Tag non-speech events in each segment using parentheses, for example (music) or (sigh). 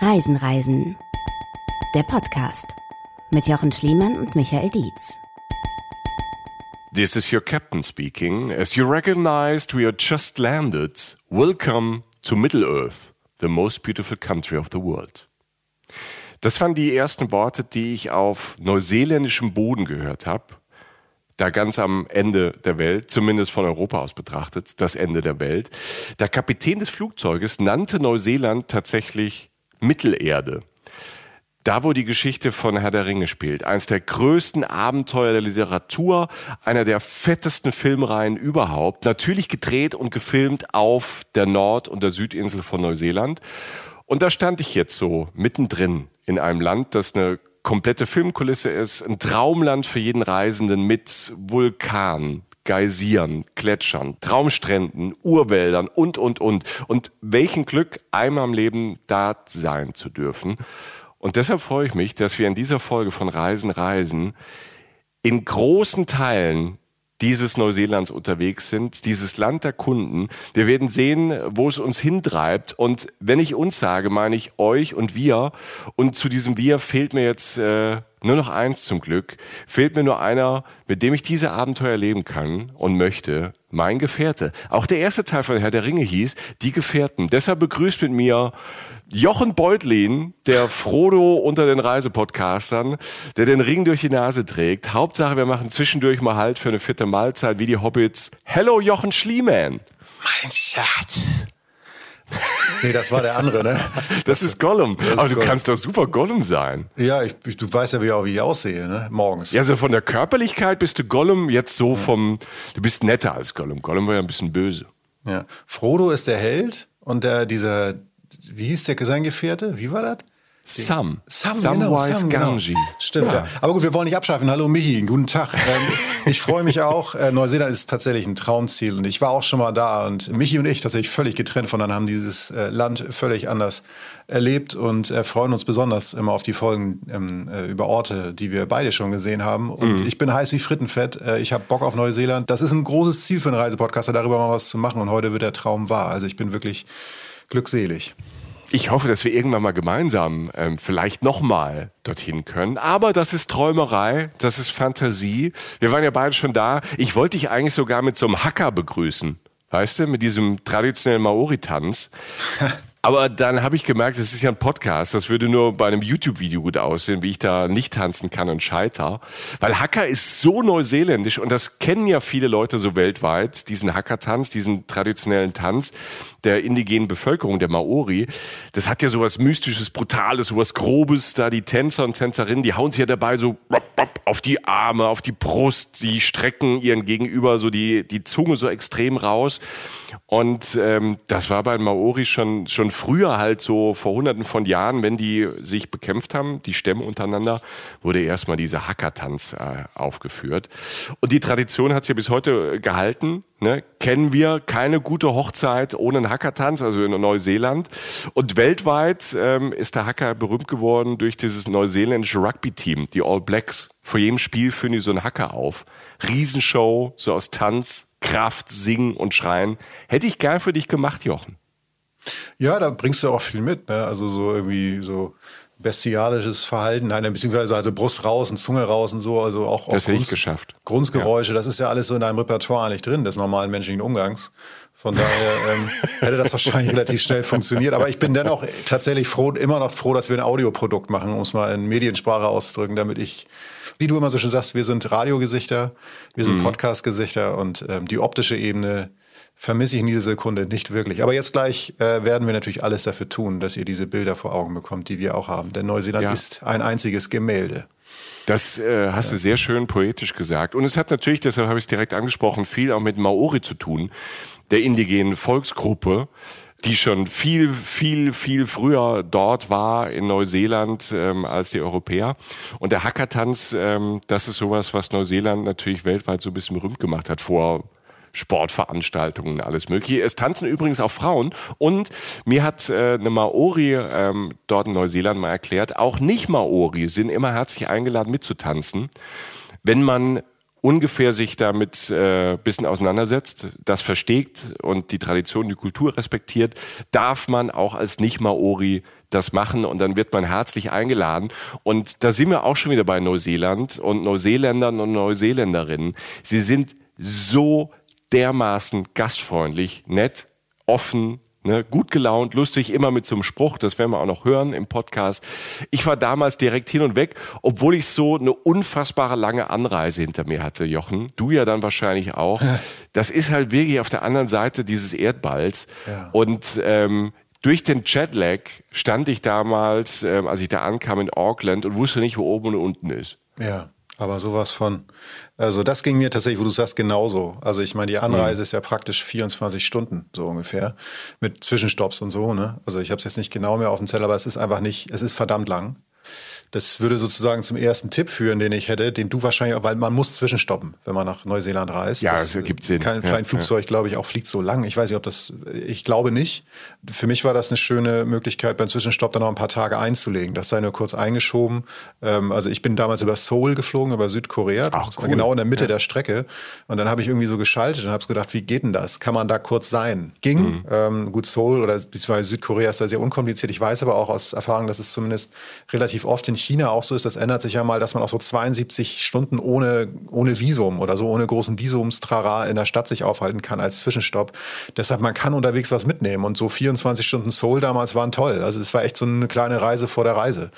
Reisen, Reisen. Der Podcast mit Jochen Schliemann und Michael Dietz. This is your captain speaking. As you recognized, we are just landed. Welcome to Middle Earth, the most beautiful country of the world. Das waren die ersten Worte, die ich auf neuseeländischem Boden gehört habe. Da ganz am Ende der Welt, zumindest von Europa aus betrachtet, das Ende der Welt. Der Kapitän des Flugzeuges nannte Neuseeland tatsächlich Mittelerde. Da, wo die Geschichte von Herr der Ringe spielt. Eines der größten Abenteuer der Literatur, einer der fettesten Filmreihen überhaupt. Natürlich gedreht und gefilmt auf der Nord- und der Südinsel von Neuseeland. Und da stand ich jetzt so mittendrin in einem Land, das eine komplette Filmkulisse ist, ein Traumland für jeden Reisenden mit Vulkan, Geysiren, Gletschern, Traumstränden, Urwäldern und, und, und. Und welchen Glück, einmal im Leben da sein zu dürfen. Und deshalb freue ich mich, dass wir in dieser Folge von Reisen, Reisen in großen Teilen dieses Neuseelands unterwegs sind, dieses Land der Kunden. Wir werden sehen, wo es uns hintreibt. Und wenn ich uns sage, meine ich euch und wir. Und zu diesem Wir fehlt mir jetzt äh, nur noch eins zum Glück. Fehlt mir nur einer, mit dem ich diese Abenteuer erleben kann und möchte. Mein Gefährte. Auch der erste Teil von Herr der Ringe hieß Die Gefährten. Deshalb begrüßt mit mir Jochen Beutlin, der Frodo unter den Reisepodcastern, der den Ring durch die Nase trägt. Hauptsache, wir machen zwischendurch mal Halt für eine vierte Mahlzeit wie die Hobbits. Hello, Jochen Schliemann. Mein Schatz. (laughs) Nee, das war der andere, ne? Das, ist Gollum. Das ist Aber du Gollum. kannst doch super Gollum sein. Ja, ich, du weißt ja, wie, auch, wie ich aussehe, ne? Morgens. Ja, also von der Körperlichkeit bist du Gollum jetzt so vom, du bist netter als Gollum. Gollum war ja ein bisschen böse. Ja. Frodo ist der Held und der, dieser, wie hieß der sein Gefährte? Wie war das? Sam. Sam, Samwise genau, Sam, genau. Stimmt, ja. ja. Aber gut, wir wollen nicht abschweifen. Hallo Michi, guten Tag. (laughs) Ähm, ich freue mich auch. Äh, Neuseeland ist tatsächlich ein Traumziel und ich war auch schon mal da und Michi und ich tatsächlich völlig getrennt voneinander haben dieses äh, Land völlig anders erlebt und äh, freuen uns besonders immer auf die Folgen ähm, äh, über Orte, die wir beide schon gesehen haben. Und mhm. ich bin heiß wie Frittenfett. Ich habe Bock auf Neuseeland. Das ist ein großes Ziel für einen Reisepodcaster, darüber mal was zu machen und heute wird der Traum wahr. Also ich bin wirklich glückselig. Ich hoffe, dass wir irgendwann mal gemeinsam ähm, vielleicht nochmal dorthin können. Aber das ist Träumerei, das ist Fantasie. Wir waren ja beide schon da. Ich wollte dich eigentlich sogar mit so einem Hacker begrüßen. Weißt du, mit diesem traditionellen Maori-Tanz. (laughs) Aber dann habe ich gemerkt, es ist ja ein Podcast, das würde nur bei einem YouTube-Video gut aussehen, wie ich da nicht tanzen kann und scheiter. Weil Hacker ist so neuseeländisch und das kennen ja viele Leute so weltweit, diesen Hacker-Tanz, diesen traditionellen Tanz der indigenen Bevölkerung, der Maori. Das hat ja sowas Mystisches, Brutales, sowas Grobes da. Die Tänzer und Tänzerinnen, die hauen sich ja dabei so auf die Arme, auf die Brust, die strecken ihren Gegenüber so die, die Zunge so extrem raus. Und ähm, das war bei den Maori schon, schon früher halt so vor hunderten von Jahren, wenn die sich bekämpft haben, die Stämme untereinander, wurde erstmal dieser Hackertanz äh, aufgeführt. Und die Tradition hat sich ja bis heute gehalten. Ne? Kennen wir keine gute Hochzeit ohne einen Hackertanz, also in Neuseeland. Und weltweit ähm, ist der Hacker berühmt geworden durch dieses neuseeländische Rugby-Team, die All Blacks. Vor jedem Spiel führen die so einen Hacker auf. Riesenshow, so aus Tanz, Kraft, Singen und Schreien. Hätte ich gern für dich gemacht, Jochen. Ja, da bringst du auch viel mit. Ne? Also so irgendwie so bestialisches Verhalten, nein, beziehungsweise also Brust raus und Zunge raus und so, also auch, das auch Grunz, geschafft. Grundgeräusche, ja. das ist ja alles so in deinem Repertoire eigentlich drin, des normalen menschlichen Umgangs. Von daher ähm, (laughs) hätte das wahrscheinlich relativ schnell funktioniert. Aber ich bin dennoch tatsächlich froh, immer noch froh, dass wir ein Audioprodukt machen, um es mal in Mediensprache auszudrücken, damit ich, wie du immer so schön sagst, wir sind Radiogesichter, wir sind mhm. Podcast-Gesichter und ähm, die optische Ebene vermisse ich in dieser Sekunde nicht wirklich. Aber jetzt gleich äh, werden wir natürlich alles dafür tun, dass ihr diese Bilder vor Augen bekommt, die wir auch haben. Denn Neuseeland ja. ist ein einziges Gemälde. Das äh, hast du sehr schön poetisch gesagt. Und es hat natürlich, deshalb habe ich es direkt angesprochen, viel auch mit Maori zu tun, der indigenen Volksgruppe die schon viel, viel, viel früher dort war in Neuseeland ähm, als die Europäer. Und der Hackertanz, ähm, das ist sowas, was Neuseeland natürlich weltweit so ein bisschen berühmt gemacht hat vor Sportveranstaltungen, alles mögliche. Es tanzen übrigens auch Frauen und mir hat äh, eine Maori ähm, dort in Neuseeland mal erklärt, auch nicht Maori sind immer herzlich eingeladen mitzutanzen, wenn man ungefähr sich damit äh, bisschen auseinandersetzt, das versteht und die Tradition, die Kultur respektiert, darf man auch als Nicht-Maori das machen und dann wird man herzlich eingeladen. Und da sind wir auch schon wieder bei Neuseeland und Neuseeländern und Neuseeländerinnen. Sie sind so dermaßen gastfreundlich, nett, offen, Ne, gut gelaunt, lustig, immer mit so einem Spruch, das werden wir auch noch hören im Podcast. Ich war damals direkt hin und weg, obwohl ich so eine unfassbare lange Anreise hinter mir hatte, Jochen. Du ja dann wahrscheinlich auch. Das ist halt wirklich auf der anderen Seite dieses Erdballs. Ja. Und ähm, durch den Jetlag stand ich damals, ähm, als ich da ankam in Auckland und wusste nicht, wo oben und unten ist. Ja. Aber sowas von, also das ging mir tatsächlich, wo du sagst, genauso. Also ich meine, die Anreise mhm. ist ja praktisch 24 Stunden so ungefähr mit Zwischenstopps und so. Ne? Also ich habe es jetzt nicht genau mehr auf dem Zettel, aber es ist einfach nicht, es ist verdammt lang. Das würde sozusagen zum ersten Tipp führen, den ich hätte, den du wahrscheinlich auch, weil man muss zwischenstoppen, wenn man nach Neuseeland reist. Ja, das, das ergibt Sinn. Kein, kein ja, Flugzeug, ja. glaube ich, auch fliegt so lang. Ich weiß nicht, ob das, ich glaube nicht. Für mich war das eine schöne Möglichkeit, beim Zwischenstopp dann noch ein paar Tage einzulegen. Das sei nur kurz eingeschoben. Ähm, also ich bin damals über Seoul geflogen, über Südkorea. Ach, cool. Genau in der Mitte ja. der Strecke. Und dann habe ich irgendwie so geschaltet und habe gedacht, wie geht denn das? Kann man da kurz sein? Ging. Mhm. Ähm, gut, Seoul oder beziehungsweise Südkorea ist da sehr unkompliziert. Ich weiß aber auch aus Erfahrung, dass es zumindest relativ oft in China auch so ist, dass ändert sich ja mal, dass man auch so 72 Stunden ohne, ohne Visum oder so ohne großen Visumstrara in der Stadt sich aufhalten kann als Zwischenstopp. Deshalb, man kann unterwegs was mitnehmen. Und so 24 Stunden Seoul damals waren toll. Also es war echt so eine kleine Reise vor der Reise.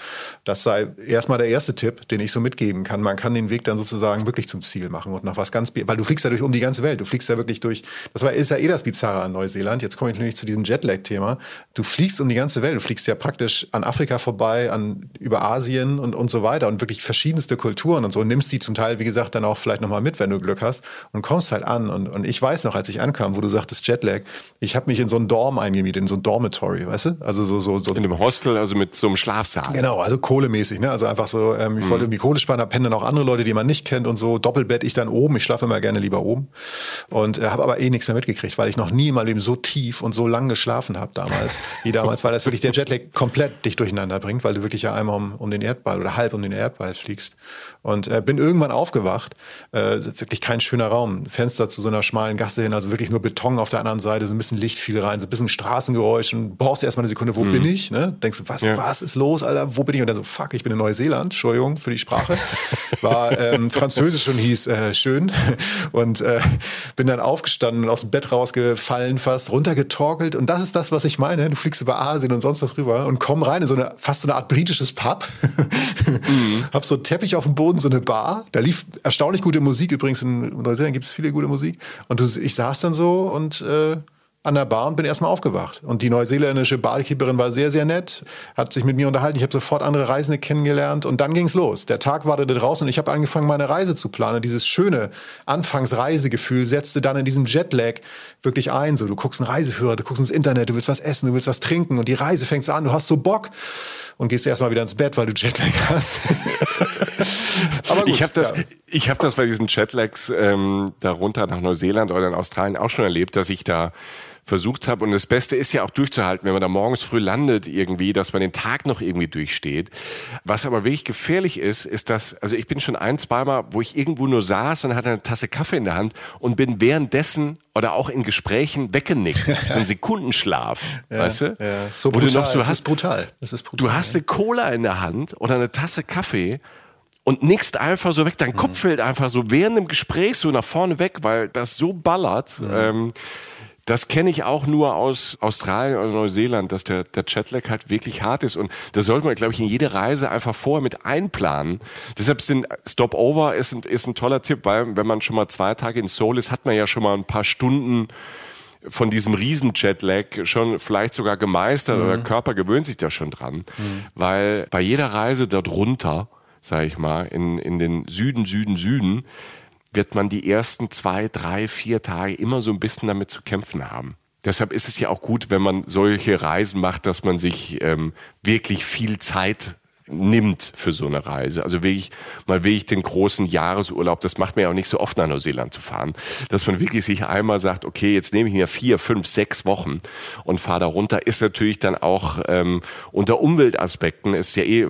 Das sei erstmal der erste Tipp, den ich so mitgeben kann. Man kann den Weg dann sozusagen wirklich zum Ziel machen und nach was ganz, weil du fliegst ja durch um die ganze Welt. Du fliegst ja wirklich durch, das war, ist ja eh das Bizarre an Neuseeland. Jetzt komme ich nämlich zu diesem Jetlag-Thema. Du fliegst um die ganze Welt. Du fliegst ja praktisch an Afrika vorbei, an, über Asien und, und so weiter und wirklich verschiedenste Kulturen und so, und nimmst die zum Teil, wie gesagt, dann auch vielleicht nochmal mit, wenn du Glück hast und kommst halt an. Und, und ich weiß noch, als ich ankam, wo du sagtest Jetlag, ich habe mich in so einen Dorm eingemietet, in so ein Dormitory, weißt du? Also so, so, so. In einem Hostel, also mit so einem Schlafsaal. Genau, also kohlemäßig, ne? Also einfach so, ähm, ich mhm. wollte irgendwie Kohle sparen, da pennen dann auch andere Leute, die man nicht kennt und so. Doppelbett, ich dann oben, ich schlafe immer gerne lieber oben. Und äh, habe aber eh nichts mehr mitgekriegt, weil ich noch nie in meinem Leben so tief und so lang geschlafen habe damals, wie damals, weil das wirklich der Jetlag komplett dich durcheinander bringt, weil du wirklich ja einmal um, um den Erdball oder halb um den Erdball fliegst. Und äh, bin irgendwann aufgewacht. Äh, wirklich kein schöner Raum. Fenster zu so einer schmalen Gasse hin, also wirklich nur Beton auf der anderen Seite, so ein bisschen Licht fiel rein, so ein bisschen Straßengeräusch und brauchst erstmal eine Sekunde, wo mhm. bin ich? Ne? Denkst du, was, ja. was ist los, Alter? Wo bin ich? Und dann so, fuck, ich bin in Neuseeland. Entschuldigung für die Sprache. War ähm, Französisch und hieß äh, schön. Und äh, bin dann aufgestanden und aus dem Bett rausgefallen fast, runtergetorkelt. Und das ist das, was ich meine. Du fliegst über Asien und sonst was rüber und komm rein in so eine, fast so eine Art britisches Pub. Mhm. Hab so einen Teppich auf dem Boden, so eine Bar. Da lief erstaunlich gute Musik. Übrigens in Neuseeland gibt es viele gute Musik. Und ich saß dann so und äh, an der Bar und bin erstmal aufgewacht. Und die neuseeländische Barkeeperin war sehr, sehr nett, hat sich mit mir unterhalten. Ich habe sofort andere Reisende kennengelernt und dann ging's los. Der Tag wartete draußen und ich habe angefangen, meine Reise zu planen. Dieses schöne Anfangsreisegefühl setzte dann in diesem Jetlag wirklich ein. So, du guckst einen Reiseführer, du guckst ins Internet, du willst was essen, du willst was trinken und die Reise fängt so an, du hast so Bock und gehst erstmal wieder ins Bett, weil du Jetlag hast. (laughs) Aber gut, ich habe das, ja. ich habe das bei diesen Jetlags ähm, darunter nach Neuseeland oder in Australien auch schon erlebt, dass ich da versucht habe. Und das Beste ist ja auch durchzuhalten, wenn man da morgens früh landet irgendwie, dass man den Tag noch irgendwie durchsteht. Was aber wirklich gefährlich ist, ist dass, also ich bin schon ein, zweimal, wo ich irgendwo nur saß und hatte eine Tasse Kaffee in der Hand und bin währenddessen oder auch in Gesprächen weggenickt. (laughs) so ein Sekundenschlaf, ja, weißt du? Ja, so brutal. Du, noch, du hast, das ist brutal. Das ist brutal. Du hast eine Cola in der Hand oder eine Tasse Kaffee und nickst einfach so weg. Dein mhm. Kopf fällt einfach so während dem Gespräch so nach vorne weg, weil das so ballert. Mhm. Ähm, das kenne ich auch nur aus Australien oder Neuseeland, dass der, der Chatlag halt wirklich hart ist. Und das sollte man, glaube ich, in jede Reise einfach vorher mit einplanen. Deshalb sind Stopover ist ein, ist ein toller Tipp, weil wenn man schon mal zwei Tage in Seoul ist, hat man ja schon mal ein paar Stunden von diesem Riesen-Jetlag schon vielleicht sogar gemeistert mhm. oder der Körper gewöhnt sich da schon dran. Mhm. Weil bei jeder Reise dort runter, sage ich mal, in, in den Süden, Süden, Süden, wird man die ersten zwei, drei, vier Tage immer so ein bisschen damit zu kämpfen haben. Deshalb ist es ja auch gut, wenn man solche Reisen macht, dass man sich ähm, wirklich viel Zeit nimmt für so eine Reise. Also wirklich mal wirklich den großen Jahresurlaub, das macht man ja auch nicht so oft nach Neuseeland zu fahren, dass man wirklich sich einmal sagt, okay, jetzt nehme ich mir vier, fünf, sechs Wochen und fahre da runter, ist natürlich dann auch ähm, unter Umweltaspekten ist ja eh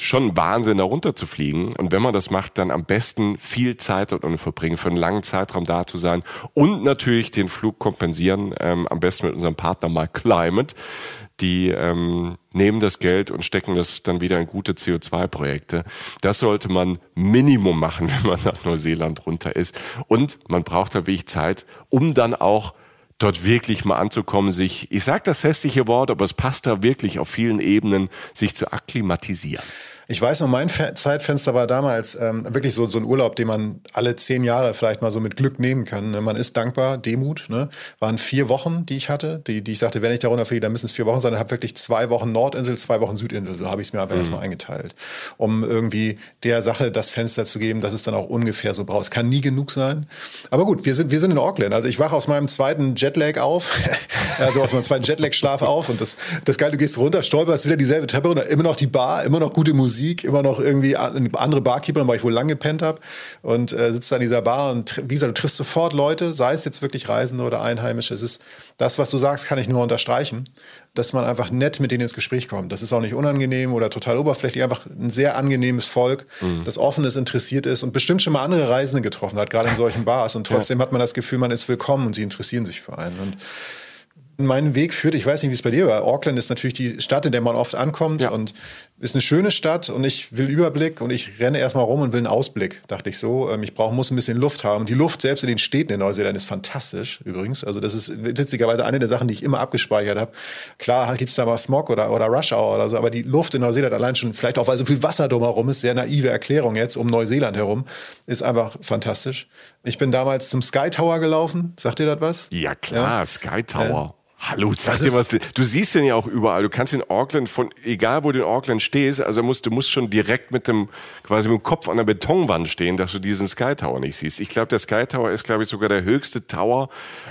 schon Wahnsinn, da runter zu fliegen. Und wenn man das macht, dann am besten viel Zeit dort verbringen, für einen langen Zeitraum da zu sein und natürlich den Flug kompensieren, ähm, am besten mit unserem Partner mal Climate. Die ähm, nehmen das Geld und stecken das dann wieder in gute CO2-Projekte. Das sollte man Minimum machen, (laughs) wenn man nach Neuseeland runter ist. Und man braucht da wirklich Zeit, um dann auch dort wirklich mal anzukommen, sich, ich sage das hässliche Wort, aber es passt da wirklich auf vielen Ebenen, sich zu akklimatisieren. Ich weiß noch, mein Zeitfenster war damals ähm, wirklich so, so ein Urlaub, den man alle zehn Jahre vielleicht mal so mit Glück nehmen kann. Ne? Man ist dankbar, Demut. Ne? Waren vier Wochen, die ich hatte, die, die ich sagte, wenn ich darunter fliege, dann müssen es vier Wochen sein. Ich habe wirklich zwei Wochen Nordinsel, zwei Wochen Südinsel. So habe ich es mir einfach mhm. erstmal eingeteilt. Um irgendwie der Sache das Fenster zu geben, dass es dann auch ungefähr so braucht. Es kann nie genug sein. Aber gut, wir sind, wir sind in Auckland. Also ich wache aus meinem zweiten Jetlag auf, (laughs) also aus meinem zweiten Jetlag-Schlaf auf. Und das, das Geile, du gehst runter, stolperst wieder dieselbe Treppe runter, immer noch die Bar, immer noch gute Musik. Musik, immer noch irgendwie andere Barkeeper, weil ich wohl lange gepennt habe und äh, sitzt da in dieser Bar und wie gesagt, du triffst sofort Leute, sei es jetzt wirklich Reisende oder Einheimische. Es ist das, was du sagst, kann ich nur unterstreichen, dass man einfach nett mit denen ins Gespräch kommt. Das ist auch nicht unangenehm oder total oberflächlich, einfach ein sehr angenehmes Volk, mhm. das offen ist, interessiert ist und bestimmt schon mal andere Reisende getroffen hat, gerade in solchen Bars. Und trotzdem ja. hat man das Gefühl, man ist willkommen und sie interessieren sich für einen. Und mein Weg führt, ich weiß nicht, wie es bei dir war. Auckland ist natürlich die Stadt, in der man oft ankommt ja. und ist eine schöne Stadt und ich will Überblick und ich renne erstmal rum und will einen Ausblick, dachte ich so. Ähm, ich brauche, muss ein bisschen Luft haben. Die Luft selbst in den Städten in Neuseeland ist fantastisch übrigens. Also das ist witzigerweise eine der Sachen, die ich immer abgespeichert habe. Klar gibt es da mal Smog oder, oder Rush Hour oder so, aber die Luft in Neuseeland allein schon, vielleicht auch weil so viel Wasser drumherum ist, sehr naive Erklärung jetzt um Neuseeland herum, ist einfach fantastisch. Ich bin damals zum Sky Tower gelaufen. Sagt ihr das was? Ja klar, ja. Sky Tower. Äh, Hallo, sag dir was. Du siehst den ja auch überall. Du kannst in Auckland von, egal wo du in Auckland stehst, also musst, du musst schon direkt mit dem, quasi mit dem Kopf an der Betonwand stehen, dass du diesen Sky Tower nicht siehst. Ich glaube, der Sky Tower ist, glaube ich, sogar der höchste Tower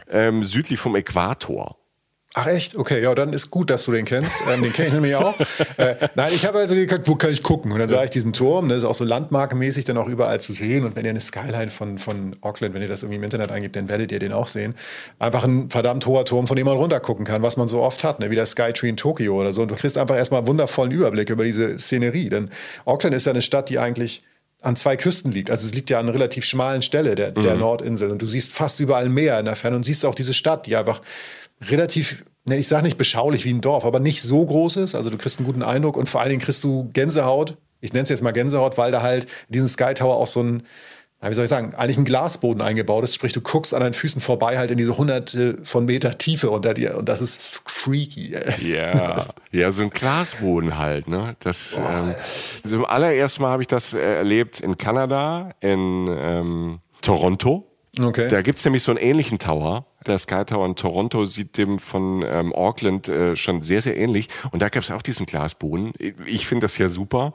ähm, südlich vom Äquator. Ach echt? Okay, ja, dann ist gut, dass du den kennst. Ähm, den kenne ich nämlich auch. (laughs) Äh, nein, ich habe also geguckt, wo kann ich gucken? Und dann sah ich diesen Turm, das ist auch so landmarkenmäßig dann auch überall zu sehen. Und wenn ihr eine Skyline von, von Auckland, wenn ihr das irgendwie im Internet eingibt, dann werdet ihr den auch sehen. Einfach ein verdammt hoher Turm, von dem man runtergucken kann, was man so oft hat, ne? wie der Skytree in Tokio oder so. Und du kriegst einfach erstmal einen wundervollen Überblick über diese Szenerie. Denn Auckland ist ja eine Stadt, die eigentlich an zwei Küsten liegt. Also es liegt ja an einer relativ schmalen Stelle der, der mhm. Nordinsel. Und du siehst fast überall Meer in der Ferne und siehst auch diese Stadt, die einfach relativ, ne, ich sage nicht beschaulich wie ein Dorf, aber nicht so groß ist. Also du kriegst einen guten Eindruck und vor allen Dingen kriegst du Gänsehaut. Ich nenne es jetzt mal Gänsehaut, weil da halt in diesem Sky Tower auch so ein, wie soll ich sagen, eigentlich ein Glasboden eingebaut ist. Sprich, du guckst an deinen Füßen vorbei halt in diese hunderte von Meter Tiefe unter dir und das ist freaky. Ja, ja, so ein Glasboden halt. Ne? Das, ähm, also im allerersten Mal habe ich das äh, erlebt in Kanada, in ähm, Toronto. Okay. Da gibt's nämlich so einen ähnlichen Tower. Der Sky Tower in Toronto sieht dem von ähm, Auckland äh, schon sehr, sehr ähnlich. Und da gab's auch diesen Glasboden. Ich finde das ja super.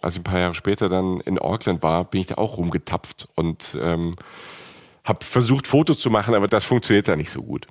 Als ich ein paar Jahre später dann in Auckland war, bin ich da auch rumgetapft und ähm, habe versucht, Fotos zu machen, aber das funktioniert da nicht so gut.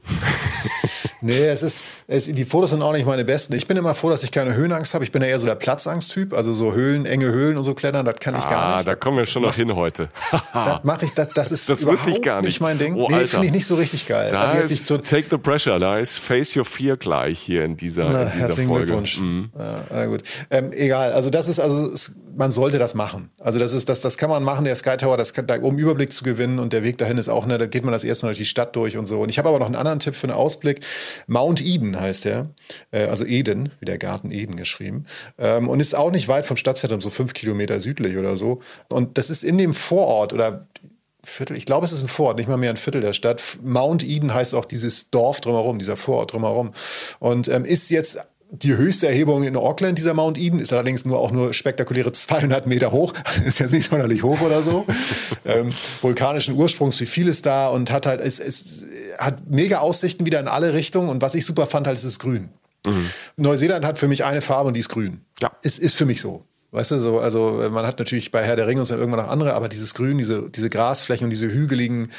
(laughs) nee, es ist, es, die Fotos sind auch nicht meine besten. Ich bin immer froh, dass ich keine Höhenangst habe. Ich bin ja eher so der Platzangst-Typ. Also so Höhlen, enge Höhlen und so klettern, das kann ich ah, gar nicht. da kommen wir schon noch hin heute. (laughs) das mache ich, das, das ist das überhaupt ich gar nicht. nicht mein Ding. Oh, nee, finde ich nicht so richtig geil. Da also ist, so take the pressure, da ist Face Your Fear gleich hier in dieser, Na, in dieser herzlichen Folge. Glückwunsch. Mhm. Ja, gut. Ähm, egal, also das ist, also es, man sollte das machen. Also das ist, das, das kann man machen, der Sky Tower, das kann, um Überblick zu gewinnen und der Weg dahin ist auch, ne, da geht man das erste Mal durch die Stadt durch und so. Und ich habe aber noch einen anderen Tipp für einen Ausblick. Mount Eden heißt der, äh, also Eden, wie der Garten Eden geschrieben. Ähm, und ist auch nicht weit vom Stadtzentrum, so fünf Kilometer südlich oder so. Und das ist in dem Vorort oder Viertel, ich glaube, es ist ein Vorort, nicht mal mehr ein Viertel der Stadt. Mount Eden heißt auch dieses Dorf drumherum, dieser Vorort drumherum. Und ähm, ist jetzt die höchste Erhebung in Auckland, dieser Mount Eden, ist allerdings nur auch nur spektakuläre (laughs) 200 Meter hoch. (laughs) ist jetzt nicht sonderlich hoch oder so. (laughs) ähm, vulkanischen Ursprungs, wie viel ist da und hat halt, es, es hat mega Aussichten wieder in alle Richtungen. Und was ich super fand, halt, ist es grün. Mhm. Neuseeland hat für mich eine Farbe und die ist grün. Ja. Ist, ist für mich so. Weißt du, so, also man hat natürlich bei Herr der Ringe und dann irgendwann noch andere, aber dieses Grün, diese, diese Grasflächen und diese hügeligen,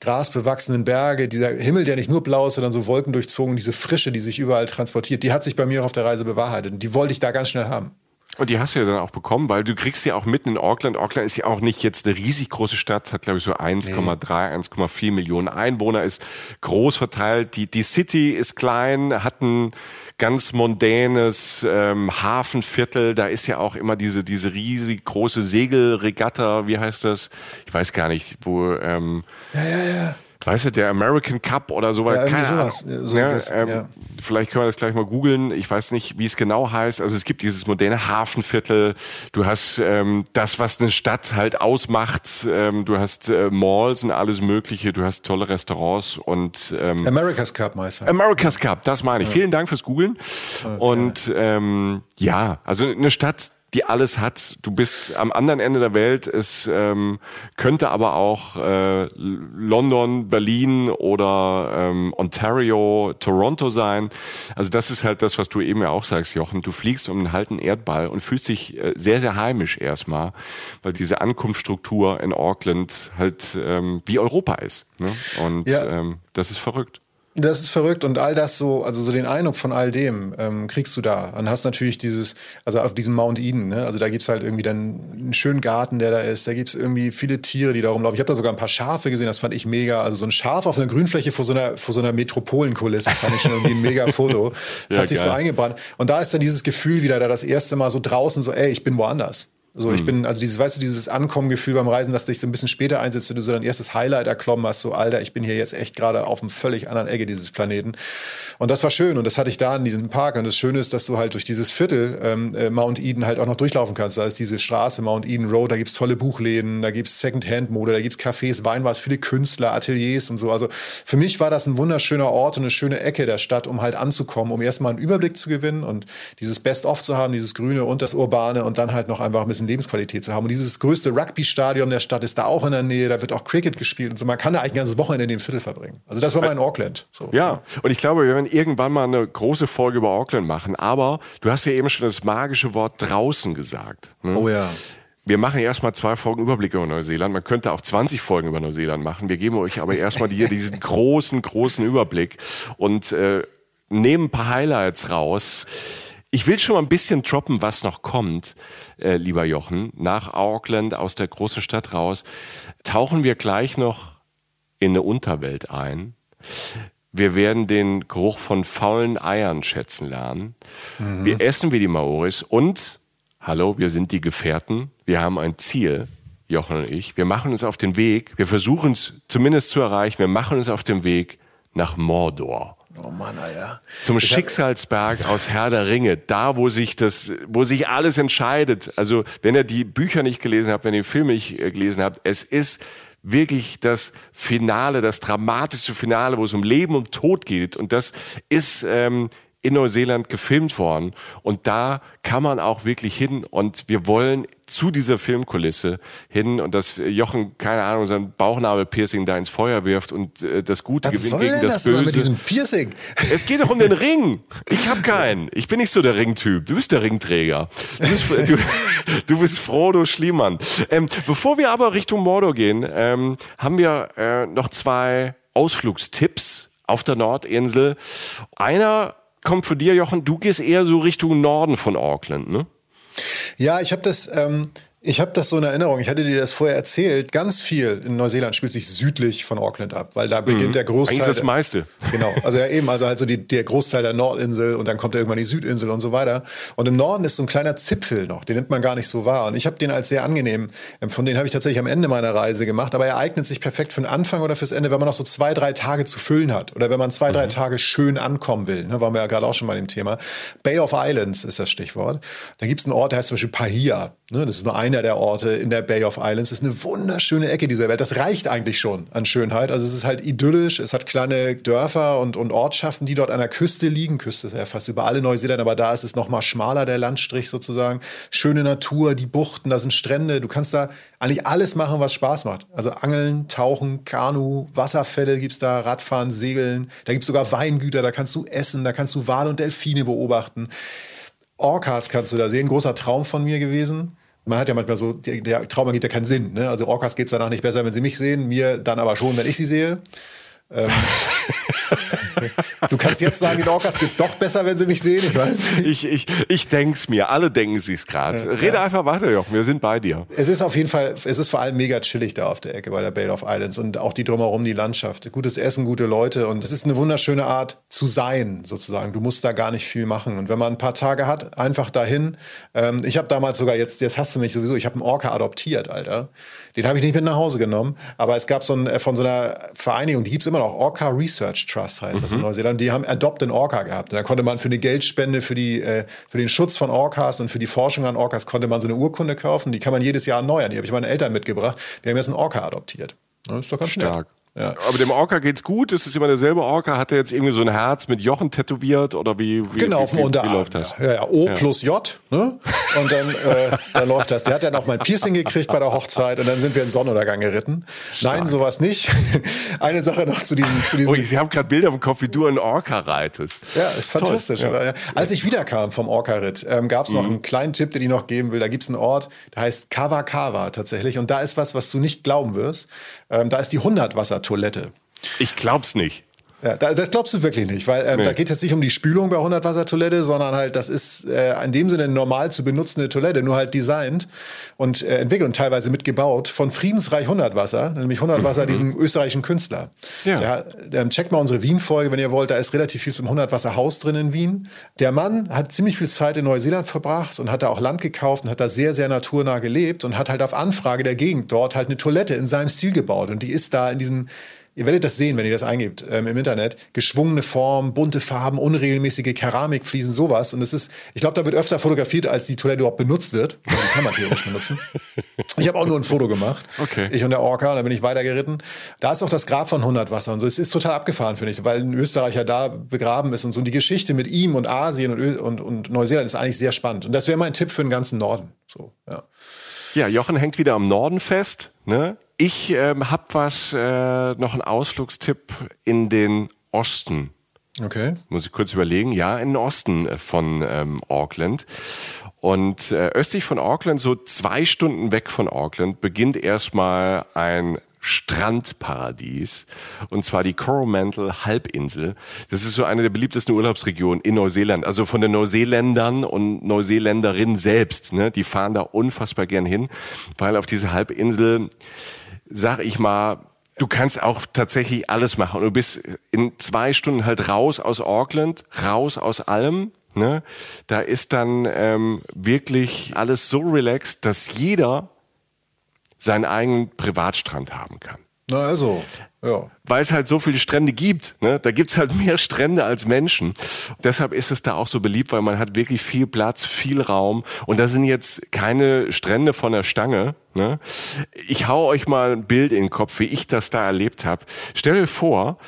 grasbewachsenen Berge, dieser Himmel, der nicht nur blau ist, sondern so Wolken durchzogen, diese Frische, die sich überall transportiert, die hat sich bei mir auf der Reise bewahrheitet. Und die wollte ich da ganz schnell haben. Und die hast du ja dann auch bekommen, weil du kriegst ja auch mitten in Auckland. Auckland ist ja auch nicht jetzt eine riesig große Stadt, hat glaube ich so 1,3, nee. 1,4 Millionen Einwohner, ist groß verteilt. Die, die City ist klein, hat ein ganz mondänes ähm, Hafenviertel. Da ist ja auch immer diese, diese riesig große Segelregatta, wie heißt das? Ich weiß gar nicht, wo. Ähm, ja, ja, ja weißt du, der American Cup oder so, ja, keine sowas. So ja, ähm, ja. Vielleicht können wir das gleich mal googeln. Ich weiß nicht, wie es genau heißt. Also es gibt dieses moderne Hafenviertel. Du hast ähm, das, was eine Stadt halt ausmacht. Ähm, du hast äh, Malls und alles Mögliche. Du hast tolle Restaurants und ähm, America's Cup meist. America's Cup, das meine ich. Vielen Dank fürs Googeln. Okay. Und ähm, ja, also eine Stadt, die alles hat. Du bist am anderen Ende der Welt. Es ähm, könnte aber auch äh, London, Berlin oder ähm, Ontario, Toronto sein. Also das ist halt das, was du eben ja auch sagst, Jochen. Du fliegst um einen halben Erdball und fühlst dich äh, sehr, sehr heimisch erstmal, weil diese Ankunftsstruktur in Auckland halt ähm, wie Europa ist. Ne? Und ja. ähm, das ist verrückt. Das ist verrückt und all das so, also so den Eindruck von all dem ähm, kriegst du da. Und hast natürlich dieses, also auf diesem Mount Eden, ne? also da gibt's halt irgendwie dann einen schönen Garten, der da ist, da gibt's irgendwie viele Tiere, die da rumlaufen. Ich habe da sogar ein paar Schafe gesehen, das fand ich mega. Also so ein Schaf auf einer Grünfläche vor so einer, vor so einer Metropolenkulisse fand ich schon irgendwie ein mega Foto. (laughs) Das ja, hat sich geil. so eingebrannt. Und da ist dann dieses Gefühl wieder da das erste Mal so draußen, so ey, ich bin woanders. So, ich mhm. bin, also dieses, weißt du, dieses Ankommengefühl beim Reisen, dass dich so ein bisschen später einsetzt, wenn du so dein erstes Highlight erklommen hast, so, Alter, ich bin hier jetzt echt gerade auf einem völlig anderen Ecke dieses Planeten. Und das war schön und das hatte ich da in diesem Park. Und das Schöne ist, dass du halt durch dieses Viertel ähm, äh, Mount Eden halt auch noch durchlaufen kannst. Da ist diese Straße Mount Eden Road, da gibt's tolle Buchläden, da gibt's Second-Hand-Mode, da gibt's Cafés, Weinbars, viele Künstler, Ateliers und so. Also für mich war das ein wunderschöner Ort und eine schöne Ecke der Stadt, um halt anzukommen, um erstmal einen Überblick zu gewinnen und dieses Best-of zu haben, dieses Grüne und das Urbane und dann halt noch einfach ein bisschen Lebensqualität zu haben. Und dieses größte Rugby-Stadion der Stadt ist da auch in der Nähe, da wird auch Cricket gespielt und so. Man kann da eigentlich ein ganzes Wochenende in dem Viertel verbringen. Also das war mal in Auckland. So. Ja, und ich glaube, wir werden irgendwann mal eine große Folge über Auckland machen. Aber du hast ja eben schon das magische Wort draußen gesagt. Ne? Oh ja. Wir machen erstmal zwei Folgen Überblick über Neuseeland. Man könnte auch 20 Folgen über Neuseeland machen. Wir geben euch aber erstmal hier diesen (laughs) großen, großen Überblick und äh, nehmen ein paar Highlights raus. Ich will schon mal ein bisschen droppen, was noch kommt, äh, lieber Jochen. Nach Auckland, aus der großen Stadt raus, tauchen wir gleich noch in eine Unterwelt ein. Wir werden den Geruch von faulen Eiern schätzen lernen. Mhm. Wir essen wie die Maoris und, hallo, wir sind die Gefährten. Wir haben ein Ziel, Jochen und ich. Wir machen uns auf den Weg. Wir versuchen es zumindest zu erreichen. Wir machen uns auf den Weg nach Mordor. Oh Mann, Alter. Zum ich Schicksalsberg aus Herr der Ringe, da wo sich das, wo sich alles entscheidet. Also wenn ihr die Bücher nicht gelesen habt, wenn ihr die Filme nicht äh, gelesen habt, es ist wirklich das Finale, das dramatische Finale, wo es um Leben und Tod geht. Und das ist ähm, in Neuseeland gefilmt worden. Und da kann man auch wirklich hin. Und wir wollen zu dieser Filmkulisse hin und dass Jochen, keine Ahnung, sein Bauchnabel-Piercing da ins Feuer wirft und äh, das Gute Was gewinnt gegen das, das Böse. Mit diesem Piercing? Es geht doch um den Ring. Ich habe keinen. Ich bin nicht so der Ringtyp. Du bist der Ringträger. Du bist, du, du bist Frodo Schliemann. Ähm, bevor wir aber Richtung Mordor gehen, ähm, haben wir äh, noch zwei Ausflugstipps auf der Nordinsel. Einer kommt für dir, Jochen, du gehst eher so Richtung Norden von Auckland, ne? Ja, ich habe das, ähm, ich habe das so in Erinnerung. Ich hatte dir das vorher erzählt. Ganz viel in Neuseeland spielt sich südlich von Auckland ab, weil da beginnt mhm. der Großteil. Eigentlich das meiste. Genau. Also ja eben, also halt so die, der Großteil der Nordinsel und dann kommt ja irgendwann die Südinsel und so weiter. Und im Norden ist so ein kleiner Zipfel noch, den nimmt man gar nicht so wahr. Und ich habe den als sehr angenehm, von den habe ich tatsächlich am Ende meiner Reise gemacht. Aber er eignet sich perfekt für den Anfang oder fürs Ende, wenn man noch so zwei, drei Tage zu füllen hat oder wenn man zwei, mhm. drei Tage schön ankommen will. Ne, waren wir ja gerade auch schon mal im Thema. Bay of Islands ist das Stichwort. Da gibt es einen Ort, der heißt zum Beispiel Pahia. Ne, das ist nur einer der Orte in der Bay of Islands. Das ist eine wunderschöne Ecke dieser Welt. Das reicht eigentlich schon an Schönheit. Also es ist halt idyllisch. Es hat kleine Dörfer und, und Ortschaften, die dort an der Küste liegen. Küste ist ja fast überall in Neuseeland, aber da ist es noch mal schmaler, der Landstrich sozusagen. Schöne Natur, die Buchten, da sind Strände. Du kannst da eigentlich alles machen, was Spaß macht. Also Angeln, Tauchen, Kanu, Wasserfälle gibt's da, Radfahren, Segeln. Da gibt's sogar Weingüter, da kannst du essen, da kannst du Wale und Delfine beobachten. Orcas kannst du da sehen, großer Traum von mir gewesen. Man hat ja manchmal so, der, Traum ergibt ja keinen Sinn. Ne? Also Orcas geht es danach nicht besser, wenn sie mich sehen, mir dann aber schon, wenn ich sie sehe. Ähm, (laughs) du kannst jetzt sagen, den Orcas geht's doch besser, wenn sie mich sehen. Ich weiß nicht. Ich, ich, ich denk's mir. Alle denken sich's gerade. Ja, Rede ja. einfach weiter, Jochen. Wir sind bei dir. Es ist auf jeden Fall, es ist vor allem mega chillig da auf der Ecke bei der Bay of Islands und auch die drumherum, die Landschaft. Gutes Essen, gute Leute und es ist eine wunderschöne Art zu sein, sozusagen. Du musst da gar nicht viel machen. Und wenn man ein paar Tage hat, einfach dahin. Ähm, ich habe damals sogar, jetzt, jetzt hast du mich sowieso, ich habe einen Orca adoptiert, Alter. Den habe ich nicht mit nach Hause genommen. Aber es gab so ein, äh, von so einer Vereinigung, die gibt es immer noch, Orca Research Trust heißt das in mhm. Neuseeland. Die haben Adopt an Orca gehabt. Und da konnte man für eine Geldspende für, die, äh, für den Schutz von Orcas und für die Forschung an Orcas konnte man so eine Urkunde kaufen. Die kann man jedes Jahr erneuern. Die habe ich meinen Eltern mitgebracht. Wir haben jetzt einen Orca adoptiert. Das ist doch ganz stark. Nett. Ja. Aber dem Orca geht's gut? Ist es immer derselbe Orca? Hat er jetzt irgendwie so ein Herz mit Jochen tätowiert oder wie? wie genau, auf dem Unterarm. Wie läuft das? Ja, ja, O ja. plus J, ne? Und dann, äh, dann läuft das. Der hat dann auch mein Piercing gekriegt bei der Hochzeit und dann sind wir in Sonnenuntergang geritten. Stark. Nein, sowas nicht. (laughs) Eine Sache noch zu diesem. Zu diesem oh, ich habe gerade Bilder im Kopf, wie du einen Orca reitest. Ja, ist fantastisch. Toll, ja. Als ich wiederkam vom Orca-Ritt, ähm, gab es noch mhm. einen kleinen Tipp, den ich noch geben will. Da gibt es einen Ort, der heißt Kawakawa tatsächlich. Und da ist was, was du nicht glauben wirst. Ähm, da ist die 100-Wasser-Toilette. Ich glaub's nicht. Ja, das glaubst du wirklich nicht, weil ähm, nee. da geht es nicht um die Spülung bei 100 Wasser Toilette, sondern halt das ist äh, in dem Sinne normal zu benutzende Toilette, nur halt designt und äh, entwickelt und teilweise mitgebaut von Friedensreich 100 Wasser, nämlich 100 Wasser, mhm. diesem österreichischen Künstler. Ja. ja checkt mal unsere Wien-Folge, wenn ihr wollt, da ist relativ viel zum 100 Wasser Haus drin in Wien. Der Mann hat ziemlich viel Zeit in Neuseeland verbracht und hat da auch Land gekauft und hat da sehr, sehr naturnah gelebt und hat halt auf Anfrage der Gegend dort halt eine Toilette in seinem Stil gebaut und die ist da in diesen Ihr werdet das sehen, wenn ihr das eingebt ähm, im Internet. Geschwungene Form, bunte Farben, unregelmäßige Keramikfliesen, sowas. Und es ist, ich glaube, da wird öfter fotografiert, als die Toilette überhaupt benutzt wird. Die kann man theoretisch benutzen. Ich habe auch nur ein Foto gemacht. Okay. Ich und der Orca, da bin ich weitergeritten. Da ist auch das Grab von 100 Wasser und so. Es ist total abgefahren, finde ich, weil ein Österreicher da begraben ist und so. Und die Geschichte mit ihm und Asien und, und, und Neuseeland ist eigentlich sehr spannend. Und das wäre mein Tipp für den ganzen Norden. So, ja. Ja, Jochen hängt wieder am Norden fest. Ne? Ich ähm, habe was, äh, noch einen Ausflugstipp in den Osten. Okay. Muss ich kurz überlegen. Ja, in den Osten äh, von ähm, Auckland. Und äh, östlich von Auckland, so zwei Stunden weg von Auckland, beginnt erstmal ein Strandparadies. Und zwar die Coromandel Halbinsel. Das ist so eine der beliebtesten Urlaubsregionen in Neuseeland. Also von den Neuseeländern und Neuseeländerinnen selbst. Ne? Die fahren da unfassbar gern hin, weil auf diese Halbinsel sag ich mal, du kannst auch tatsächlich alles machen. Du bist in zwei Stunden halt raus aus Auckland, raus aus allem. Ne? Da ist dann ähm, wirklich alles so relaxed, dass jeder seinen eigenen Privatstrand haben kann. Na also, ja. Weil es halt so viele Strände gibt. Ne? Da gibt's halt (laughs) mehr Strände als Menschen. Deshalb ist es da auch so beliebt, weil man hat wirklich viel Platz, viel Raum. Und da sind jetzt keine Strände von der Stange. Ne? Ich hau euch mal ein Bild in den Kopf, wie ich das da erlebt habe. Stell dir vor,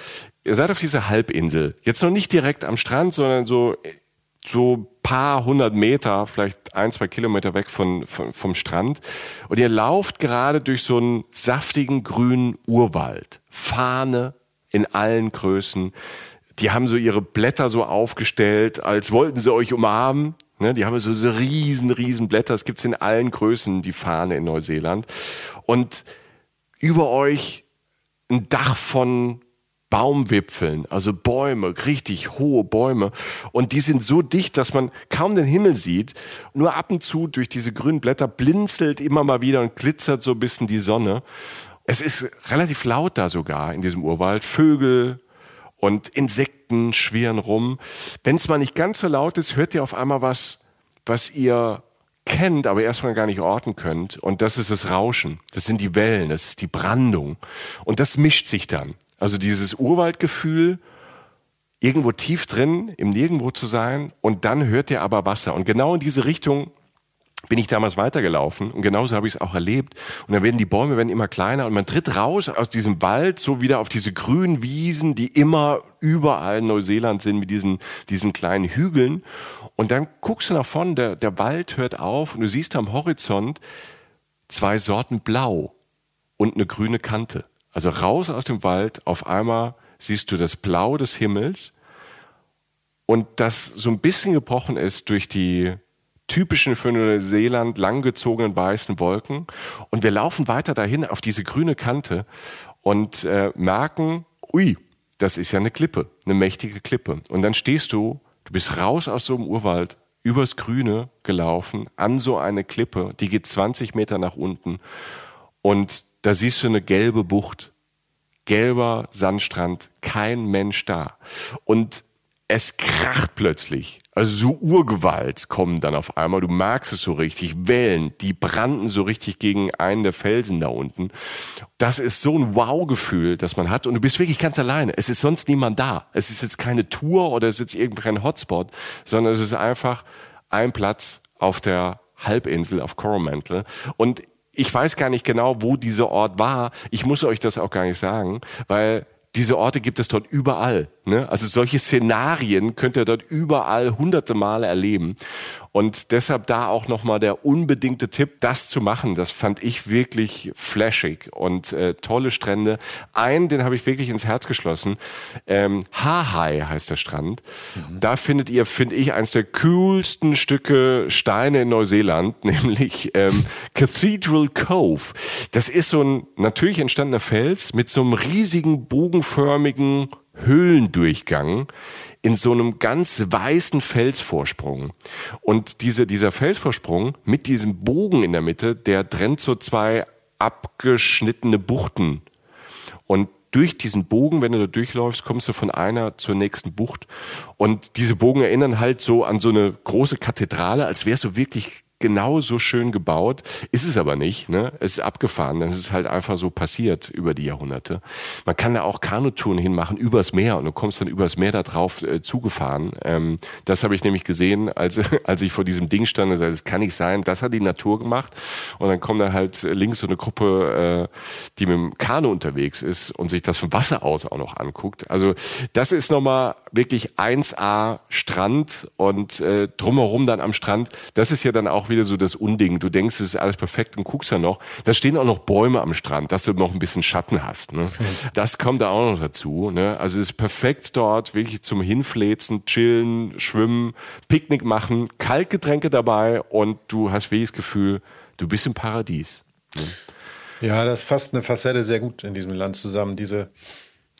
ihr seid auf dieser Halbinsel. Jetzt noch nicht direkt am Strand, sondern so so paar hundert Meter, vielleicht ein, zwei Kilometer weg von, von, vom Strand. Und ihr lauft gerade durch so einen saftigen grünen Urwald. Fahne in allen Größen. Die haben so ihre Blätter so aufgestellt, als wollten sie euch umarmen. Ne, die haben so, so riesen, riesen Blätter. Das gibt's in allen Größen, die Fahne in Neuseeland. Und über euch ein Dach von Baumwipfeln, also Bäume, richtig hohe Bäume. Und die sind so dicht, dass man kaum den Himmel sieht. Nur ab und zu durch diese grünen Blätter blinzelt immer mal wieder und glitzert so ein bisschen die Sonne. Es ist relativ laut da sogar in diesem Urwald. Vögel und Insekten schwirren rum. Wenn es mal nicht ganz so laut ist, hört ihr auf einmal was, was ihr kennt, aber erstmal gar nicht orten könnt. Und das ist das Rauschen. Das sind die Wellen, das ist die Brandung. Und das mischt sich dann. Also dieses Urwaldgefühl, irgendwo tief drin, im Nirgendwo zu sein und dann hört ihr aber Wasser. Und genau in diese Richtung bin ich damals weitergelaufen und genauso habe ich es auch erlebt. Und dann werden die Bäume werden immer kleiner und man tritt raus aus diesem Wald so wieder auf diese grünen Wiesen, die immer überall in Neuseeland sind mit diesen, diesen kleinen Hügeln. Und dann guckst du nach vorne, der, der Wald hört auf und du siehst am Horizont zwei Sorten Blau und eine grüne Kante. Also raus aus dem Wald, auf einmal siehst du das Blau des Himmels und das so ein bisschen gebrochen ist durch die typischen für Neuseeland langgezogenen weißen Wolken. Und wir laufen weiter dahin auf diese grüne Kante und äh, merken, ui, das ist ja eine Klippe, eine mächtige Klippe. Und dann stehst du, du bist raus aus so einem Urwald, übers Grüne gelaufen, an so eine Klippe, die geht 20 Meter nach unten. Und da siehst du eine gelbe Bucht, gelber Sandstrand, kein Mensch da. Und es kracht plötzlich. Also so Urgewalt kommen dann auf einmal. Du merkst es so richtig. Wellen, die brannten so richtig gegen einen der Felsen da unten. Das ist so ein Wow-Gefühl, das man hat. Und du bist wirklich ganz alleine. Es ist sonst niemand da. Es ist jetzt keine Tour oder es ist jetzt irgendein Hotspot, sondern es ist einfach ein Platz auf der Halbinsel auf Coromandel. Und ich weiß gar nicht genau, wo dieser Ort war. Ich muss euch das auch gar nicht sagen, weil diese Orte gibt es dort überall. Ne? Also solche Szenarien könnt ihr dort überall hunderte Male erleben. Und deshalb da auch nochmal der unbedingte Tipp, das zu machen. Das fand ich wirklich flashig und äh, tolle Strände. Einen, den habe ich wirklich ins Herz geschlossen. Ähm, Hahai heißt der Strand. Mhm. Da findet ihr, finde ich, eines der coolsten Stücke Steine in Neuseeland, (laughs) nämlich ähm, Cathedral Cove. Das ist so ein natürlich entstandener Fels mit so einem riesigen bogenförmigen Höhlendurchgang in so einem ganz weißen Felsvorsprung. Und diese, dieser Felsvorsprung mit diesem Bogen in der Mitte, der trennt so zwei abgeschnittene Buchten. Und durch diesen Bogen, wenn du da durchläufst, kommst du von einer zur nächsten Bucht. Und diese Bogen erinnern halt so an so eine große Kathedrale, als wärst du wirklich genauso schön gebaut, ist es aber nicht. Ne? Es ist abgefahren, das ist halt einfach so passiert über die Jahrhunderte. Man kann da auch Kanutouren hinmachen übers Meer und du kommst dann übers Meer da drauf äh, zugefahren. Ähm, das habe ich nämlich gesehen, als, (laughs) als ich vor diesem Ding stand und sagte, das kann nicht sein, das hat die Natur gemacht. Und dann kommt da halt links so eine Gruppe, äh, die mit dem Kanu unterwegs ist und sich das vom Wasser aus auch noch anguckt. Also das ist nochmal wirklich 1A Strand und äh, drumherum dann am Strand, das ist ja dann auch wieder so das Unding. Du denkst, es ist alles perfekt und guckst ja noch. Da stehen auch noch Bäume am Strand, dass du noch ein bisschen Schatten hast. Ne? Das kommt da auch noch dazu. Ne? Also es ist perfekt dort, wirklich zum Hinfläzen, chillen, schwimmen, Picknick machen, Kaltgetränke dabei und du hast wirklich das Gefühl, du bist im Paradies. Ne? Ja, das fasst eine Facette sehr gut in diesem Land zusammen. Diese,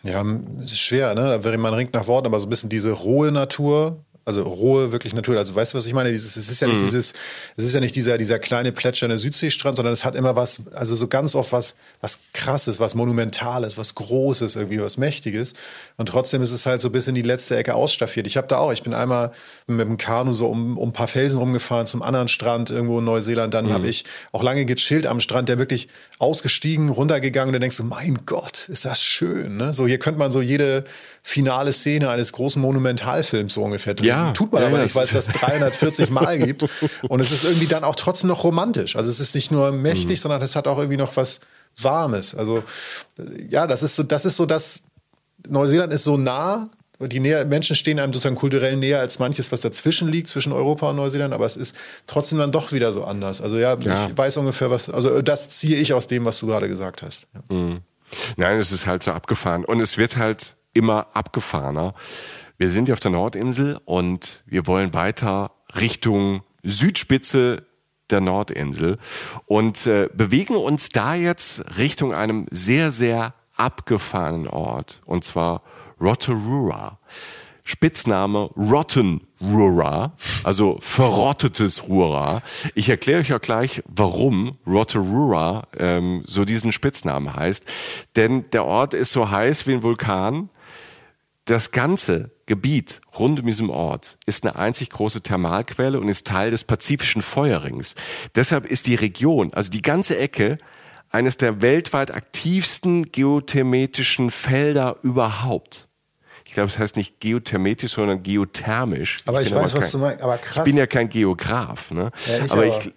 ja, es ist schwer, ne? Man ringt nach Worten, aber so ein bisschen diese rohe Natur, also rohe, wirklich Natur. Also weißt du, was ich meine? Dieses, es ist ja nicht mhm. dieses, es ist ja nicht dieser, dieser kleine plätschernde Südseestrand, sondern es hat immer was, also so ganz oft was, was krasses, was Monumentales, was Großes, irgendwie was Mächtiges. Und trotzdem ist es halt so bis in die letzte Ecke ausstaffiert. Ich habe da auch, ich bin einmal mit dem Kanu so um, um ein paar Felsen rumgefahren zum anderen Strand irgendwo in Neuseeland. Dann mhm. habe ich auch lange gechillt am Strand, der wirklich ausgestiegen, runtergegangen. Und dann denkst du, mein Gott, ist das schön. Ne? So, hier könnte man so jede finale Szene eines großen Monumentalfilms so ungefähr drin. Ja, tut man ja, aber ja, nicht, weil es das 340 Mal gibt. (laughs) Und es ist irgendwie dann auch trotzdem noch romantisch. Also es ist nicht nur mächtig, mhm. sondern es hat auch irgendwie noch was Warmes. Also ja, das ist so, das ist so das. Neuseeland ist so nah, die näher, Menschen stehen einem sozusagen kulturell näher als manches, was dazwischen liegt, zwischen Europa und Neuseeland, aber es ist trotzdem dann doch wieder so anders. Also ja, ja. ich weiß ungefähr, was, also das ziehe ich aus dem, was du gerade gesagt hast. Mhm. Nein, es ist halt so abgefahren. Und es wird halt immer abgefahrener. Wir sind ja auf der Nordinsel und wir wollen weiter Richtung Südspitze der Nordinsel und äh, bewegen uns da jetzt Richtung einem sehr, sehr abgefahrenen Ort und zwar Rotorua. Spitzname Rotten Rura, also verrottetes Rura. Ich erkläre euch auch gleich, warum Rotorua ähm, so diesen Spitznamen heißt. Denn der Ort ist so heiß wie ein Vulkan das ganze Gebiet rund um diesen Ort ist eine einzig große Thermalquelle und ist Teil des pazifischen Feuerrings. Deshalb ist die Region, also die ganze Ecke, eines der weltweit aktivsten geothermetischen Felder überhaupt. Ich glaube, es heißt nicht geothermetisch, sondern geothermisch. Aber ich, ich weiß, was du meinst. Aber krass. Ich bin ja kein Geograf. Ne? Ja, ich aber, aber ich,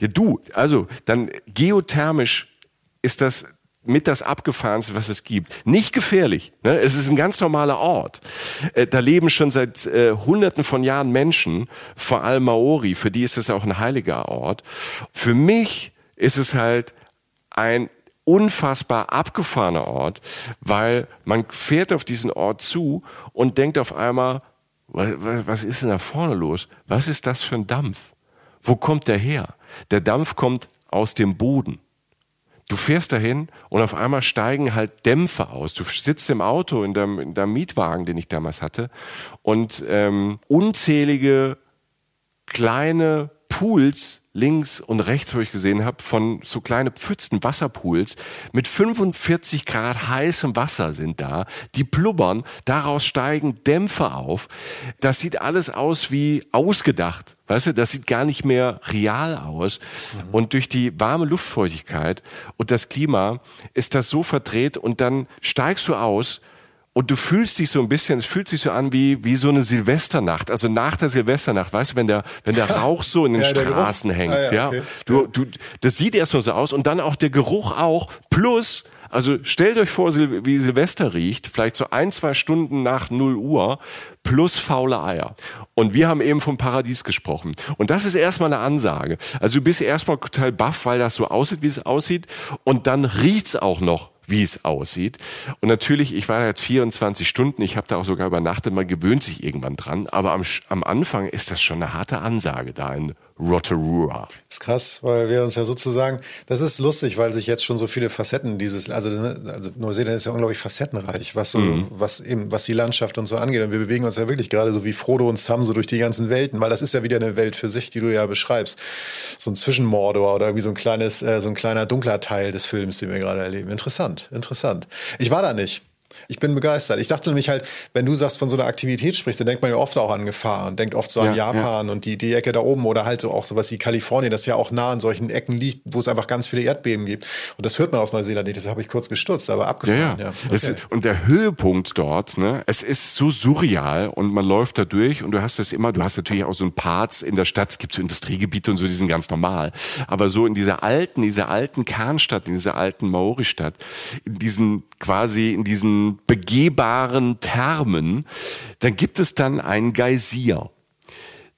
ja, du, also dann geothermisch ist das mit das Abgefahrenste, was es gibt. Nicht gefährlich. Ne? Es ist ein ganz normaler Ort. Äh, da leben schon seit äh, Hunderten von Jahren Menschen, vor allem Maori. Für die ist es auch ein heiliger Ort. Für mich ist es halt ein unfassbar abgefahrener Ort, weil man fährt auf diesen Ort zu und denkt auf einmal, was, was ist denn da vorne los? Was ist das für ein Dampf? Wo kommt der her? Der Dampf kommt aus dem Boden. Du fährst dahin und auf einmal steigen halt Dämpfe aus. Du sitzt im Auto, in deinem, in deinem Mietwagen, den ich damals hatte, und ähm, unzählige kleine Pools links und rechts, wo ich gesehen habe, von so kleine Pfützen, Wasserpools mit 45 Grad heißem Wasser sind da. Die blubbern, daraus steigen Dämpfe auf. Das sieht alles aus wie ausgedacht. Weißt du, das sieht gar nicht mehr real aus. Mhm. Und durch die warme Luftfeuchtigkeit und das Klima ist das so verdreht und dann steigst du aus und du fühlst dich so ein bisschen, es fühlt sich so an wie, wie so eine Silvesternacht. Also nach der Silvesternacht, weißt du, wenn der, wenn der (laughs) Rauch so in den ja, Straßen hängt, ah, ja. Okay. Du, du, das sieht erstmal so aus und dann auch der Geruch auch, plus, also stellt euch vor, wie Silvester riecht, vielleicht so ein, zwei Stunden nach 0 Uhr, plus faule Eier. Und wir haben eben vom Paradies gesprochen. Und das ist erstmal eine Ansage. Also du bist erstmal total baff, weil das so aussieht, wie es aussieht. Und dann riecht's auch noch wie es aussieht. Und natürlich, ich war da jetzt 24 Stunden, ich habe da auch sogar übernachtet, man gewöhnt sich irgendwann dran, aber am, am Anfang ist das schon eine harte Ansage da in Rotorua. Das ist krass, weil wir uns ja sozusagen, das ist lustig, weil sich jetzt schon so viele Facetten dieses, also, ne, also Neuseeland ist ja unglaublich facettenreich, was so, mhm. was eben, was die Landschaft und so angeht. Und wir bewegen uns ja wirklich gerade so wie Frodo und Sam so durch die ganzen Welten, weil das ist ja wieder eine Welt für sich, die du ja beschreibst. So ein Zwischenmordor oder irgendwie so ein kleines, äh, so ein kleiner dunkler Teil des Films, den wir gerade erleben. Interessant, interessant. Ich war da nicht. Ich bin begeistert. Ich dachte nämlich halt, wenn du sagst, von so einer Aktivität sprichst, dann denkt man ja oft auch an Gefahr und denkt oft so an ja, Japan ja. und die, die Ecke da oben oder halt so auch sowas wie Kalifornien, das ja auch nah an solchen Ecken liegt, wo es einfach ganz viele Erdbeben gibt. Und das hört man aus Neuseeland nicht. Das habe ich kurz gestutzt, aber abgefahren. Ja. Okay. Ist, und der Höhepunkt dort, ne, es ist so surreal und man läuft da durch und du hast das immer, du hast natürlich auch so ein Parts in der Stadt, es gibt so Industriegebiete und so, die sind ganz normal. Aber so in dieser alten, dieser alten Kernstadt, in dieser alten Maori-Stadt, in diesen quasi, in diesen begehbaren Thermen, dann gibt es dann einen Geysir.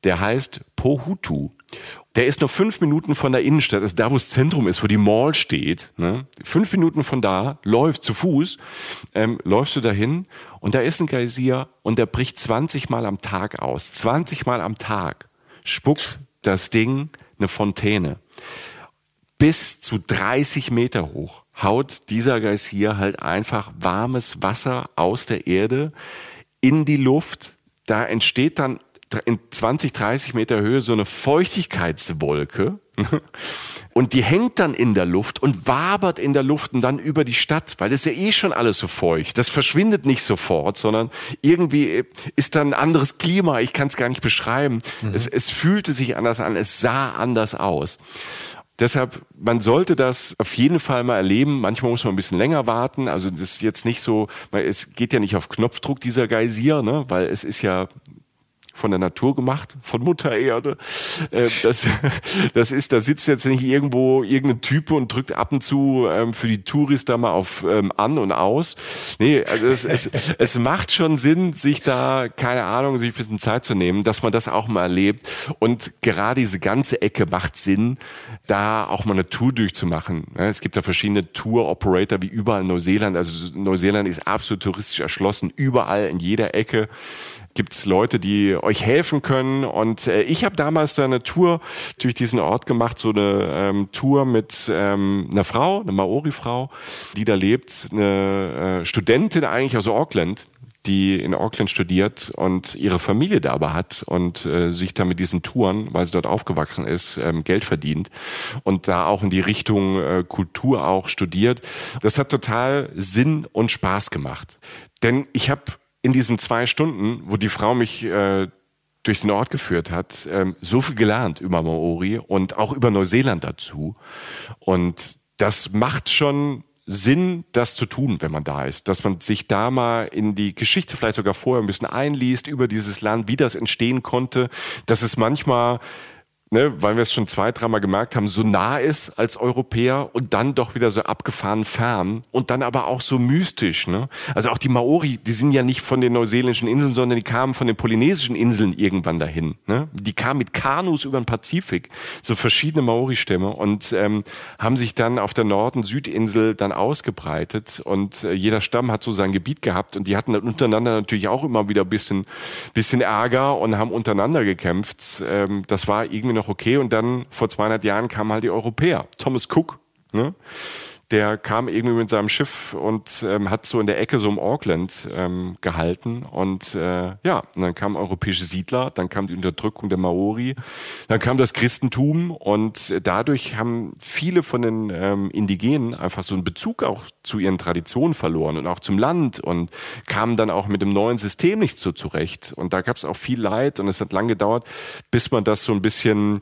Der heißt Pohutu. Der ist nur fünf Minuten von der Innenstadt, also da, wo das Zentrum ist, wo die Mall steht. Ne? Fünf Minuten von da, läuft zu Fuß, ähm, läufst du dahin und da ist ein Geysir und der bricht 20 Mal am Tag aus. 20 Mal am Tag spuckt das Ding eine Fontäne. Bis zu 30 Meter hoch haut dieser Geysir halt einfach warmes Wasser aus der Erde in die Luft. Da entsteht dann in 20, 30 Meter Höhe so eine Feuchtigkeitswolke. (laughs) Und die hängt dann in der Luft und wabert in der Luft und dann über die Stadt, weil das ist ja eh schon alles so feucht. Das verschwindet nicht sofort, sondern irgendwie ist dann ein anderes Klima. Ich kann es gar nicht beschreiben. Mhm. Es, es fühlte sich anders an, es sah anders aus. Deshalb, man sollte das auf jeden Fall mal erleben. Manchmal muss man ein bisschen länger warten. Also das ist jetzt nicht so, es geht ja nicht auf Knopfdruck dieser Geysir, ne? weil es ist ja von der Natur gemacht, von Mutter Erde. Äh, das, (laughs) das ist, da sitzt jetzt nicht irgendwo irgendein Typ und drückt ab und zu ähm, für die Touris da mal auf ähm, an und aus. Nee, also es, es, (laughs) es macht schon Sinn, sich da, keine Ahnung, sich ein bisschen Zeit zu nehmen, dass man das auch mal erlebt. Und gerade diese ganze Ecke macht Sinn, da auch mal eine Tour durchzumachen. Es gibt da verschiedene Tour-Operator wie überall in Neuseeland. Also Neuseeland ist absolut touristisch erschlossen, überall in jeder Ecke gibt's Leute, die euch helfen können. Und äh, ich habe damals da eine Tour durch diesen Ort gemacht, so eine ähm, Tour mit ähm, einer Frau, eine Maori-Frau, die da lebt, eine äh, Studentin eigentlich aus Auckland die in Auckland studiert und ihre Familie da aber hat und äh, sich da mit diesen Touren, weil sie dort aufgewachsen ist, ähm, Geld verdient und da auch in die Richtung äh, Kultur auch studiert. Das hat total Sinn und Spaß gemacht. Denn ich habe in diesen zwei Stunden, wo die Frau mich äh, durch den Ort geführt hat, ähm, so viel gelernt über Maori und auch über Neuseeland dazu. Und das macht schon Sinn, das zu tun, wenn man da ist. Dass man sich da mal in die Geschichte vielleicht sogar vorher ein bisschen einliest über dieses Land, wie das entstehen konnte, dass es manchmal ne, weil wir es schon zwei, dreimal gemerkt haben, so nah ist als Europäer und dann doch wieder so abgefahren fern und dann aber auch so mystisch. Ne? Also auch die Maori, die sind ja nicht von den neuseeländischen Inseln, sondern die kamen von den polynesischen Inseln irgendwann dahin. Ne? Die kamen mit Kanus über den Pazifik, so verschiedene Maori-Stämme und ähm, haben sich dann auf der Norden-Südinsel dann ausgebreitet und äh, jeder Stamm hat so sein Gebiet gehabt und die hatten dann untereinander natürlich auch immer wieder ein bisschen, bisschen Ärger und haben untereinander gekämpft. Ähm, das war irgendwie noch okay. Und dann vor 200 Jahren kamen halt die Europäer. Thomas Cook, ne? Der kam irgendwie mit seinem Schiff und ähm, hat so in der Ecke so um Auckland ähm, gehalten. Und äh, ja, und dann kamen europäische Siedler, dann kam die Unterdrückung der Maori, dann kam das Christentum und dadurch haben viele von den ähm, Indigenen einfach so einen Bezug auch zu ihren Traditionen verloren und auch zum Land und kamen dann auch mit dem neuen System nicht so zurecht. Und da gab es auch viel Leid und es hat lange gedauert, bis man das so ein bisschen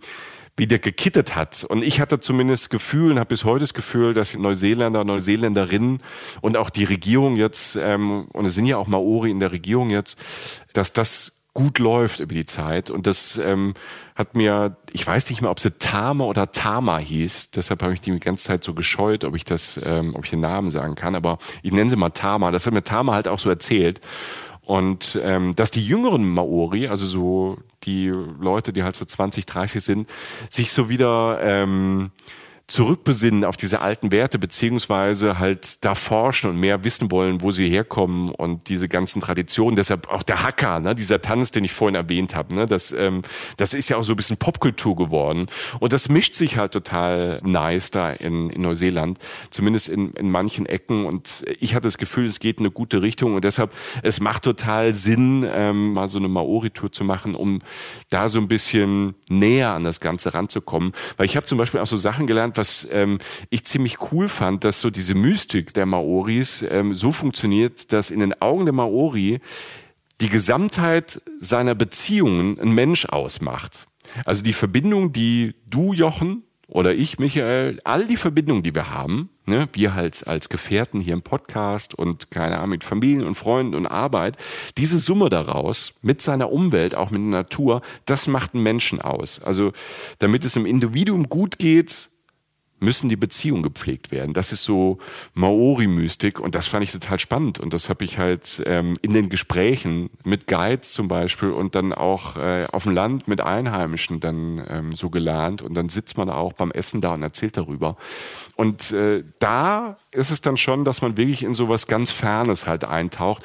wieder gekittet hat. Und ich hatte zumindest Gefühl und habe bis heute das Gefühl, dass Neuseeländer, Neuseeländerinnen und auch die Regierung jetzt, ähm, und es sind ja auch Maori in der Regierung jetzt, dass das gut läuft über die Zeit. Und das ähm, hat mir, ich weiß nicht mehr, ob sie Tama oder Tama hieß, deshalb habe ich die ganze Zeit so gescheut, ob ich das, ähm, ob ich den Namen sagen kann, aber ich nenne sie mal Tama. Das hat mir Tama halt auch so erzählt. Und ähm, dass die jüngeren Maori, also so die Leute, die halt so 20, 30 sind, sich so wieder ähm, zurückbesinnen auf diese alten Werte, beziehungsweise halt da forschen und mehr wissen wollen, wo sie herkommen und diese ganzen Traditionen. Deshalb auch der Hacker, ne, dieser Tanz, den ich vorhin erwähnt habe, ne, das, ähm, das ist ja auch so ein bisschen Popkultur geworden. Und das mischt sich halt total nice da in, in Neuseeland, zumindest in, in manchen Ecken. Und ich hatte das Gefühl, es geht in eine gute Richtung und deshalb, es macht total Sinn, ähm, mal so eine Maori-Tour zu machen, um da so ein bisschen näher an das Ganze ranzukommen. Weil ich habe zum Beispiel auch so Sachen gelernt, was ähm, ich ziemlich cool fand, dass so diese Mystik der Maoris ähm, so funktioniert, dass in den Augen der Maori die Gesamtheit seiner Beziehungen ein Mensch ausmacht. Also die Verbindung, die du, Jochen, oder ich, Michael, all die Verbindungen, die wir haben, ne, wir halt als Gefährten hier im Podcast und keine Ahnung, mit Familien und Freunden und Arbeit, diese Summe daraus mit seiner Umwelt, auch mit der Natur, das macht einen Menschen aus. Also damit es im Individuum gut geht, müssen die Beziehungen gepflegt werden. Das ist so Maori-Mystik und das fand ich total spannend und das habe ich halt ähm, in den Gesprächen mit Guides zum Beispiel und dann auch äh, auf dem Land mit Einheimischen dann ähm, so gelernt und dann sitzt man auch beim Essen da und erzählt darüber. Und äh, da ist es dann schon, dass man wirklich in sowas ganz Fernes halt eintaucht,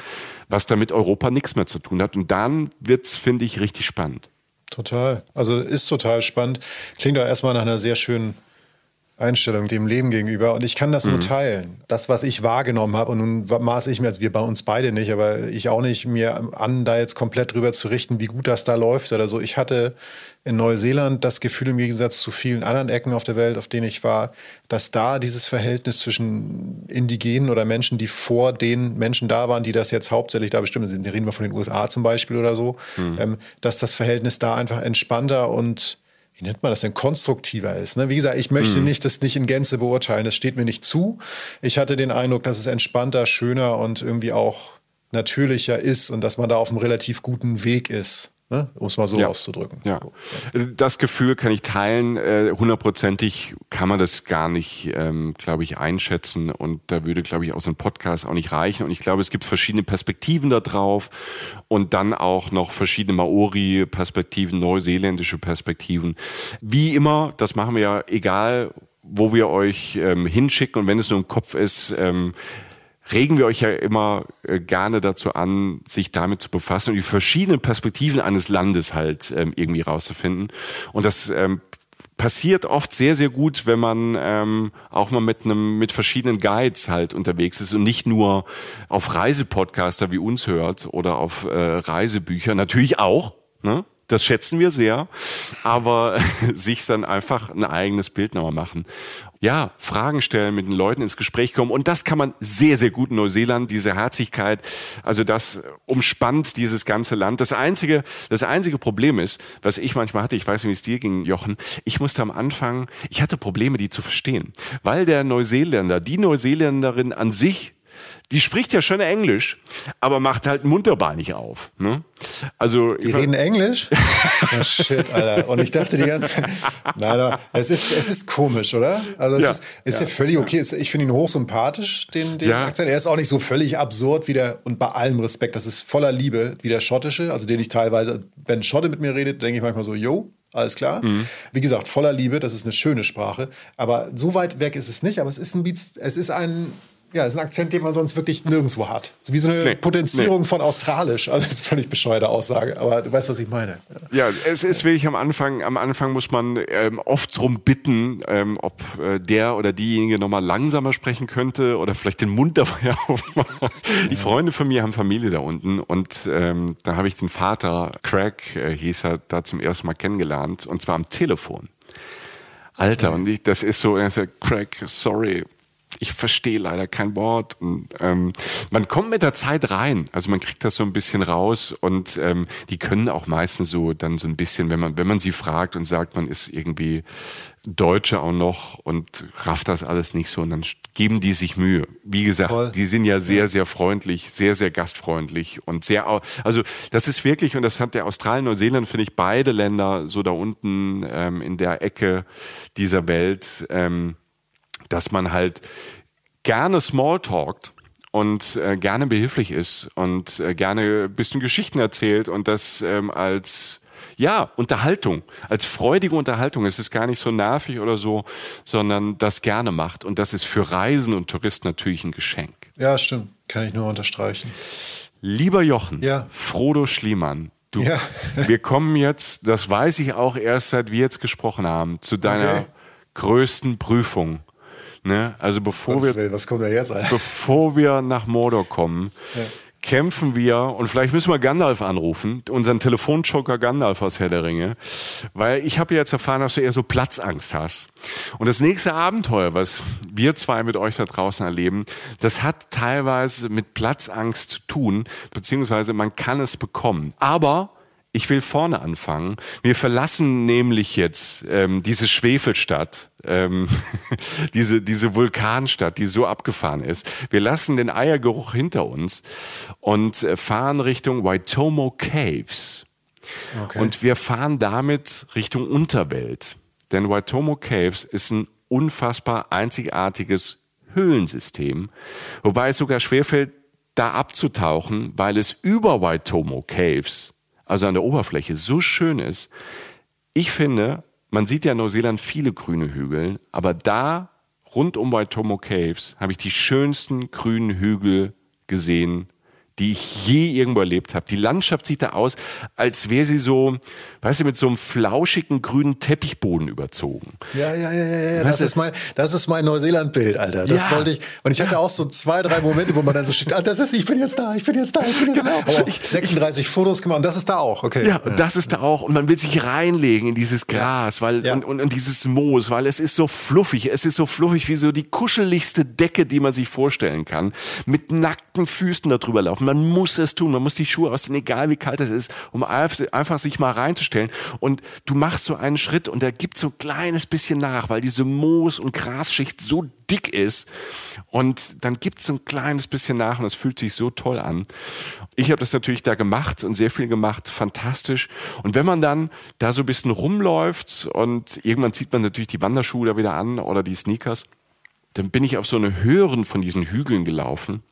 was da mit Europa nichts mehr zu tun hat und dann wird's, finde ich, richtig spannend. Total. Also ist total spannend. Klingt auch erstmal nach einer sehr schönen Einstellung dem Leben gegenüber. Und ich kann das mhm. nur teilen. Das, was ich wahrgenommen habe, und nun maße ich mir, also wir bei uns beide nicht, aber ich auch nicht, mir an, da jetzt komplett drüber zu richten, wie gut das da läuft oder so. Ich hatte in Neuseeland das Gefühl, im Gegensatz zu vielen anderen Ecken auf der Welt, auf denen ich war, dass da dieses Verhältnis zwischen Indigenen oder Menschen, die vor den Menschen da waren, die das jetzt hauptsächlich da bestimmen, sind, reden wir von den USA zum Beispiel oder so, mhm. ähm, dass das Verhältnis da einfach entspannter und wie nennt man das denn, konstruktiver ist. Ne? Wie gesagt, ich möchte mhm. nicht das nicht in Gänze beurteilen, das steht mir nicht zu. Ich hatte den Eindruck, dass es entspannter, schöner und irgendwie auch natürlicher ist und dass man da auf einem relativ guten Weg ist. Ne? Um es mal so ja. auszudrücken. Ja. Das Gefühl kann ich teilen. Äh, hundertprozentig kann man das gar nicht, ähm, glaube ich, einschätzen. Und da würde, glaube ich, auch so ein Podcast auch nicht reichen. Und ich glaube, es gibt verschiedene Perspektiven da drauf und dann auch noch verschiedene Maori-Perspektiven, neuseeländische Perspektiven. Wie immer, das machen wir ja egal, wo wir euch ähm, hinschicken und wenn es nur im Kopf ist, ähm, regen wir euch ja immer äh, gerne dazu an, sich damit zu befassen und die verschiedenen Perspektiven eines Landes halt ähm, irgendwie rauszufinden. Und das ähm, passiert oft sehr, sehr gut, wenn man ähm, auch mal mit einem mit verschiedenen Guides halt unterwegs ist und nicht nur auf Reisepodcaster wie uns hört oder auf äh, Reisebücher. Natürlich auch, ne? Das schätzen wir sehr, aber (laughs) sich dann einfach ein eigenes Bild nochmal machen. Ja, Fragen stellen, mit den Leuten ins Gespräch kommen. Und das kann man sehr, sehr gut in Neuseeland, diese Herzlichkeit. Also das umspannt dieses ganze Land. Das einzige, das einzige Problem ist, was ich manchmal hatte, ich weiß nicht, wie es dir ging, Jochen, ich musste am Anfang, ich hatte Probleme, die zu verstehen. Weil der Neuseeländer, die Neuseeländerin an sich die spricht ja schon Englisch, aber macht halt munterbeinig auf. Ne? Also die reden Englisch? oh, shit, Alter. Und ich dachte die ganze Zeit, nein, nein, es ist, es ist komisch, oder? Also es ja, ist, ist ja, ja völlig okay. Ich finde ihn hochsympathisch, den, den ja. Akzent. Er ist auch nicht so völlig absurd wie der, und bei allem Respekt, das ist voller Liebe, wie der schottische, also den ich teilweise, wenn Schotte mit mir redet, denke ich manchmal so, yo, alles klar. Mhm. Wie gesagt, voller Liebe, das ist eine schöne Sprache. Aber so weit weg ist es nicht, aber es ist ein, es ist ein Ja, ist ein Akzent, den man sonst wirklich nirgendwo hat. So wie so eine Nee, Potenzierung nee. von Australisch. Also das ist eine völlig bescheuerte Aussage, aber du weißt, was ich meine. Ja, es ist wirklich am Anfang, am Anfang muss man ähm, oft drum bitten, ähm, ob äh, der oder diejenige nochmal langsamer sprechen könnte oder vielleicht den Mund dabei (laughs) aufmachen. Die Freunde von mir haben Familie da unten und ähm, da habe ich den Vater, Craig äh, hieß er, da zum ersten Mal kennengelernt und zwar am Telefon. Alter, und ich, das ist so, er sagt, Craig, sorry, ich verstehe leider kein Wort. Und, ähm, man kommt mit der Zeit rein, also man kriegt das so ein bisschen raus und ähm, die können auch meistens so dann so ein bisschen, wenn man wenn man sie fragt und sagt, man ist irgendwie Deutsche auch noch und rafft das alles nicht so und dann geben die sich Mühe. Wie gesagt, Voll. die sind ja sehr, sehr freundlich, sehr, sehr gastfreundlich und sehr, also das ist wirklich, und das hat der Australien, Neuseeland, finde ich, beide Länder so da unten ähm, in der Ecke dieser Welt, ähm, dass man halt gerne Smalltalkt und äh, gerne behilflich ist und äh, gerne ein bisschen Geschichten erzählt und das ähm, als ja, Unterhaltung, als freudige Unterhaltung. Es ist gar nicht so nervig oder so, sondern das gerne macht. Und das ist für Reisen und Touristen natürlich ein Geschenk. Ja, stimmt. Kann ich nur unterstreichen. Lieber Jochen, Ja. Frodo Schliemann, du, Ja. (laughs) wir kommen jetzt, das weiß ich auch erst seit wir jetzt gesprochen haben, zu deiner Okay. größten Prüfung. Ne? Also bevor Gottes wir Willen, was kommt da jetzt ein? bevor wir nach Mordor kommen, kämpfen wir, und vielleicht müssen wir Gandalf anrufen, unseren Telefonjoker Gandalf aus Herr der Ringe, weil ich habe jetzt erfahren, dass du eher so Platzangst hast. Und das nächste Abenteuer, was wir zwei mit euch da draußen erleben, das hat teilweise mit Platzangst zu tun, beziehungsweise man kann es bekommen. Aber ich will vorne anfangen. Wir verlassen nämlich jetzt ähm, diese Schwefelstadt, ähm, (laughs) diese, diese Vulkanstadt, die so abgefahren ist. Wir lassen den Eiergeruch hinter uns und äh, fahren Richtung Waitomo Caves. Okay. Und wir fahren damit Richtung Unterwelt. Denn Waitomo Caves ist ein unfassbar einzigartiges Höhlensystem, wobei es sogar schwerfällt, da abzutauchen, weil es über Waitomo Caves, also an der Oberfläche, so schön ist. Ich finde, man sieht ja in Neuseeland viele grüne Hügel, aber da rund um Waitomo Caves habe ich die schönsten grünen Hügel gesehen, die ich je irgendwo erlebt habe. Die Landschaft sieht da aus, als wäre sie so, weißt du, mit so einem flauschigen grünen Teppichboden überzogen. Ja, ja, ja, ja, ja. Das ist mein, das ist mein Neuseeland-Bild, Alter. Das Ja. wollte ich. Und ich hatte auch so zwei, drei Momente, wo man dann so steht, ah, das ist, ich bin jetzt da, ich bin jetzt da, ich bin jetzt Genau. da. Aber auch 36 Fotos gemacht und das ist da auch, okay. Ja, und das ist da auch. Und man will sich reinlegen in dieses Gras, weil, Ja. und, und, und dieses Moos, weil es ist so fluffig. Es ist so fluffig wie so die kuscheligste Decke, die man sich vorstellen kann. Mit nackten Füßen darüber laufen. Man muss es tun. Man muss die Schuhe ausziehen, egal wie kalt es ist, um einfach sich mal reinzustellen. Und du machst so einen Schritt und der gibt so ein kleines bisschen nach, weil diese Moos- und Grasschicht so dick ist. Und dann gibt es so ein kleines bisschen nach und es fühlt sich so toll an. Ich habe das natürlich da gemacht und sehr viel gemacht, fantastisch. Und wenn man dann da so ein bisschen rumläuft und irgendwann zieht man natürlich die Wanderschuhe da wieder an oder die Sneakers, dann bin ich auf so eine höheren von diesen Hügeln gelaufen.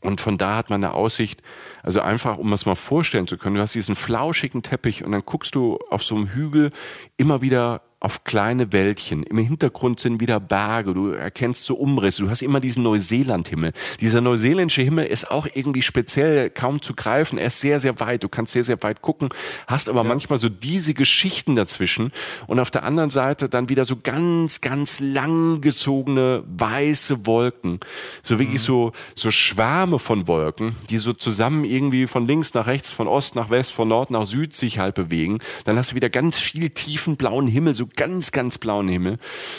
Und von da hat man eine Aussicht, also einfach, um es mal vorstellen zu können, du hast diesen flauschigen Teppich und dann guckst du auf so einem Hügel immer wieder auf kleine Wäldchen. Im Hintergrund sind wieder Berge, du erkennst so Umrisse, du hast immer diesen Neuseeland-Himmel. Dieser neuseeländische Himmel ist auch irgendwie speziell kaum zu greifen, er ist sehr, sehr weit, du kannst sehr, sehr weit gucken, hast aber manchmal so diese Geschichten dazwischen. Und auf der anderen Seite dann wieder so ganz, ganz langgezogene weiße Wolken, so wirklich so, so Schwärme von Wolken, die so zusammen irgendwie von links nach rechts, von Ost nach West, von Nord nach Süd sich halt bewegen. Dann hast du wieder ganz viel tiefen blauen Himmel, so ganz, ganz blauen Himmel.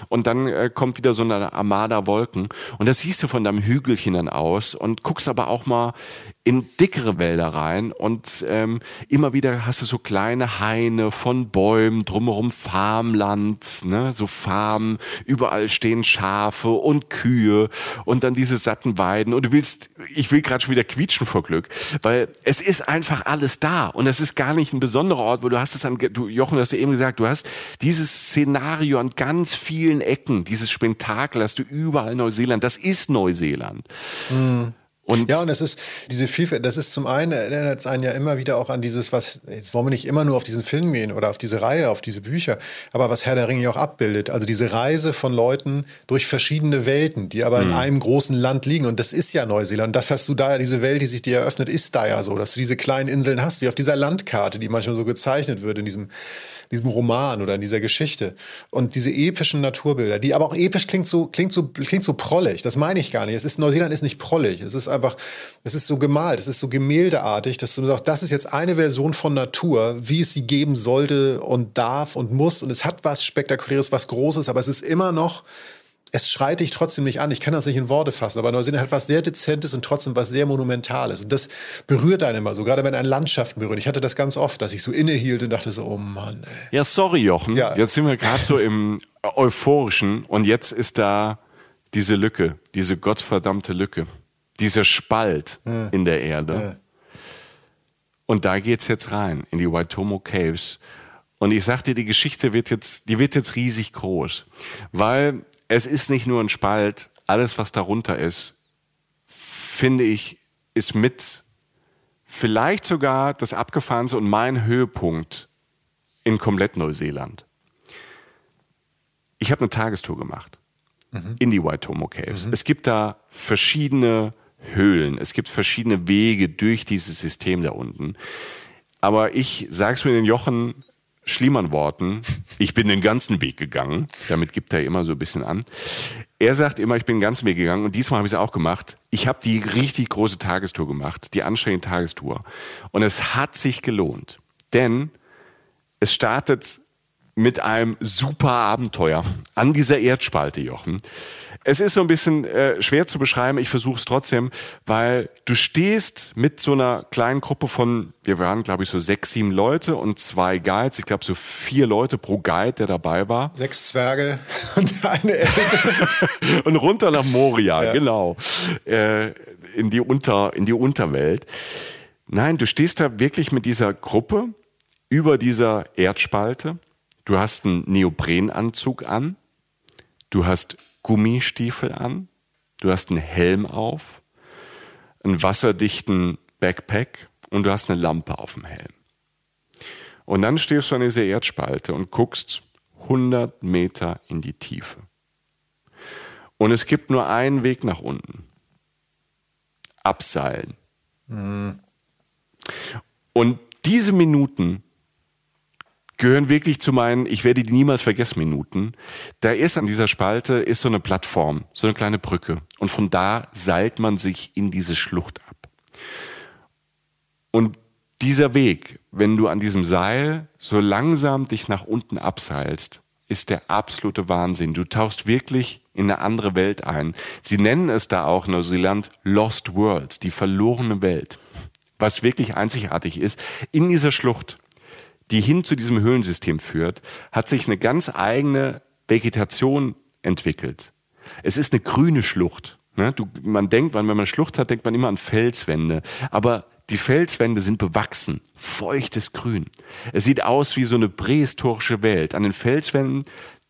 Und dann äh, kommt wieder so eine Armada Wolken. Und das siehst du von deinem Hügelchen dann aus und guckst aber auch mal in dickere Wälder rein und ähm, immer wieder hast du so kleine Haine von Bäumen, drumherum Farmland, ne, so Farmen, überall stehen Schafe und Kühe und dann diese satten Weiden. Und du willst, ich will gerade schon wieder quietschen vor Glück, weil es ist einfach alles da und es ist gar nicht ein besonderer Ort, wo du hast es an, du Jochen, du hast ja eben gesagt, du hast dieses Szenario an ganz vielen Ecken, dieses Spektakel hast du überall in Neuseeland, das ist Neuseeland. Und ja, und das ist diese Vielfalt, das ist zum einen, erinnert es einen ja immer wieder auch an dieses, was, jetzt wollen wir nicht immer nur auf diesen Film gehen oder auf diese Reihe, auf diese Bücher, aber was Herr der Ringe auch abbildet. Also diese Reise von Leuten durch verschiedene Welten, die aber mhm. in einem großen Land liegen. Und das ist ja Neuseeland. Das hast du da ja, diese Welt, die sich dir eröffnet, ist da ja so, dass du diese kleinen Inseln hast, wie auf dieser Landkarte, die manchmal so gezeichnet wird in diesem diesem Roman oder in dieser Geschichte. Und diese epischen Naturbilder, die aber auch episch klingt so, klingt so, klingt so prollig. Das meine ich gar nicht. Es ist, Neuseeland ist nicht prollig. Es ist einfach, es ist so gemalt, es ist so gemäldeartig, dass du sagst, das ist jetzt eine Version von Natur, wie es sie geben sollte und darf und muss. Und es hat was Spektakuläres, was Großes, aber es ist immer noch es schreit dich trotzdem nicht an. Ich kann das nicht in Worte fassen, aber Neuseeland hat was sehr Dezentes und trotzdem was sehr Monumentales. Und das berührt einen immer so, gerade wenn ein Landschaften berührt. Ich hatte das ganz oft, dass ich so innehielt und dachte so, oh Mann. Ey. Ja, sorry, Jochen. Ja. Jetzt sind wir gerade so im Euphorischen und jetzt ist da diese Lücke, diese gottverdammte Lücke, dieser Spalt ja. in der Erde. Ja. Und da geht's jetzt rein, in die Waitomo Caves. Und ich sagte, die Geschichte wird jetzt, die wird jetzt riesig groß. Weil es ist nicht nur ein Spalt, alles, was darunter ist, finde ich, ist mit vielleicht sogar das Abgefahrenste und mein Höhepunkt in komplett Neuseeland. Ich habe eine Tagestour gemacht mhm. in die Waitomo Caves. Mhm. Es gibt da verschiedene Höhlen, es gibt verschiedene Wege durch dieses System da unten. Aber ich sag's mir den Jochen Schliemann-Worten, ich bin den ganzen Weg gegangen. Damit gibt er immer so ein bisschen an. Er sagt immer, ich bin den ganzen Weg gegangen und diesmal habe ich es auch gemacht. Ich habe die richtig große Tagestour gemacht, die anstrengende Tagestour. Und es hat sich gelohnt. Denn es startet mit einem super Abenteuer an dieser Erdspalte, Jochen. Es ist so ein bisschen äh, schwer zu beschreiben, ich versuche es trotzdem, weil du stehst mit so einer kleinen Gruppe von, wir waren glaube ich so sechs, sieben Leute und zwei Guides, ich glaube so vier Leute pro Guide, der dabei war. Sechs Zwerge (laughs) und eine Elbe. (laughs) und runter nach Moria, ja. genau, äh, in, die Unter, in die Unterwelt. Nein, du stehst da wirklich mit dieser Gruppe über dieser Erdspalte. Du hast einen Neoprenanzug an. Du hast Gummistiefel an, du hast einen Helm auf, einen wasserdichten Backpack und du hast eine Lampe auf dem Helm. Und dann stehst du an dieser Erdspalte und guckst 100 Meter in die Tiefe. Und es gibt nur einen Weg nach unten. Abseilen. Mhm. Und diese Minuten gehören wirklich zu meinen, ich werde die niemals vergessen Minuten. Da ist an dieser Spalte ist so eine Plattform, so eine kleine Brücke. Und von da seilt man sich in diese Schlucht ab. Und dieser Weg, wenn du an diesem Seil so langsam dich nach unten abseilst, ist der absolute Wahnsinn. Du tauchst wirklich in eine andere Welt ein. Sie nennen es da auch Neuseeland Lost World, die verlorene Welt. Was wirklich einzigartig ist, in dieser Schlucht die hin zu diesem Höhlensystem führt, hat sich eine ganz eigene Vegetation entwickelt. Es ist eine grüne Schlucht. Ne? Du, man denkt, wenn man Schlucht hat, denkt man immer an Felswände. Aber die Felswände sind bewachsen, feuchtes Grün. Es sieht aus wie so eine prähistorische Welt. An den Felswänden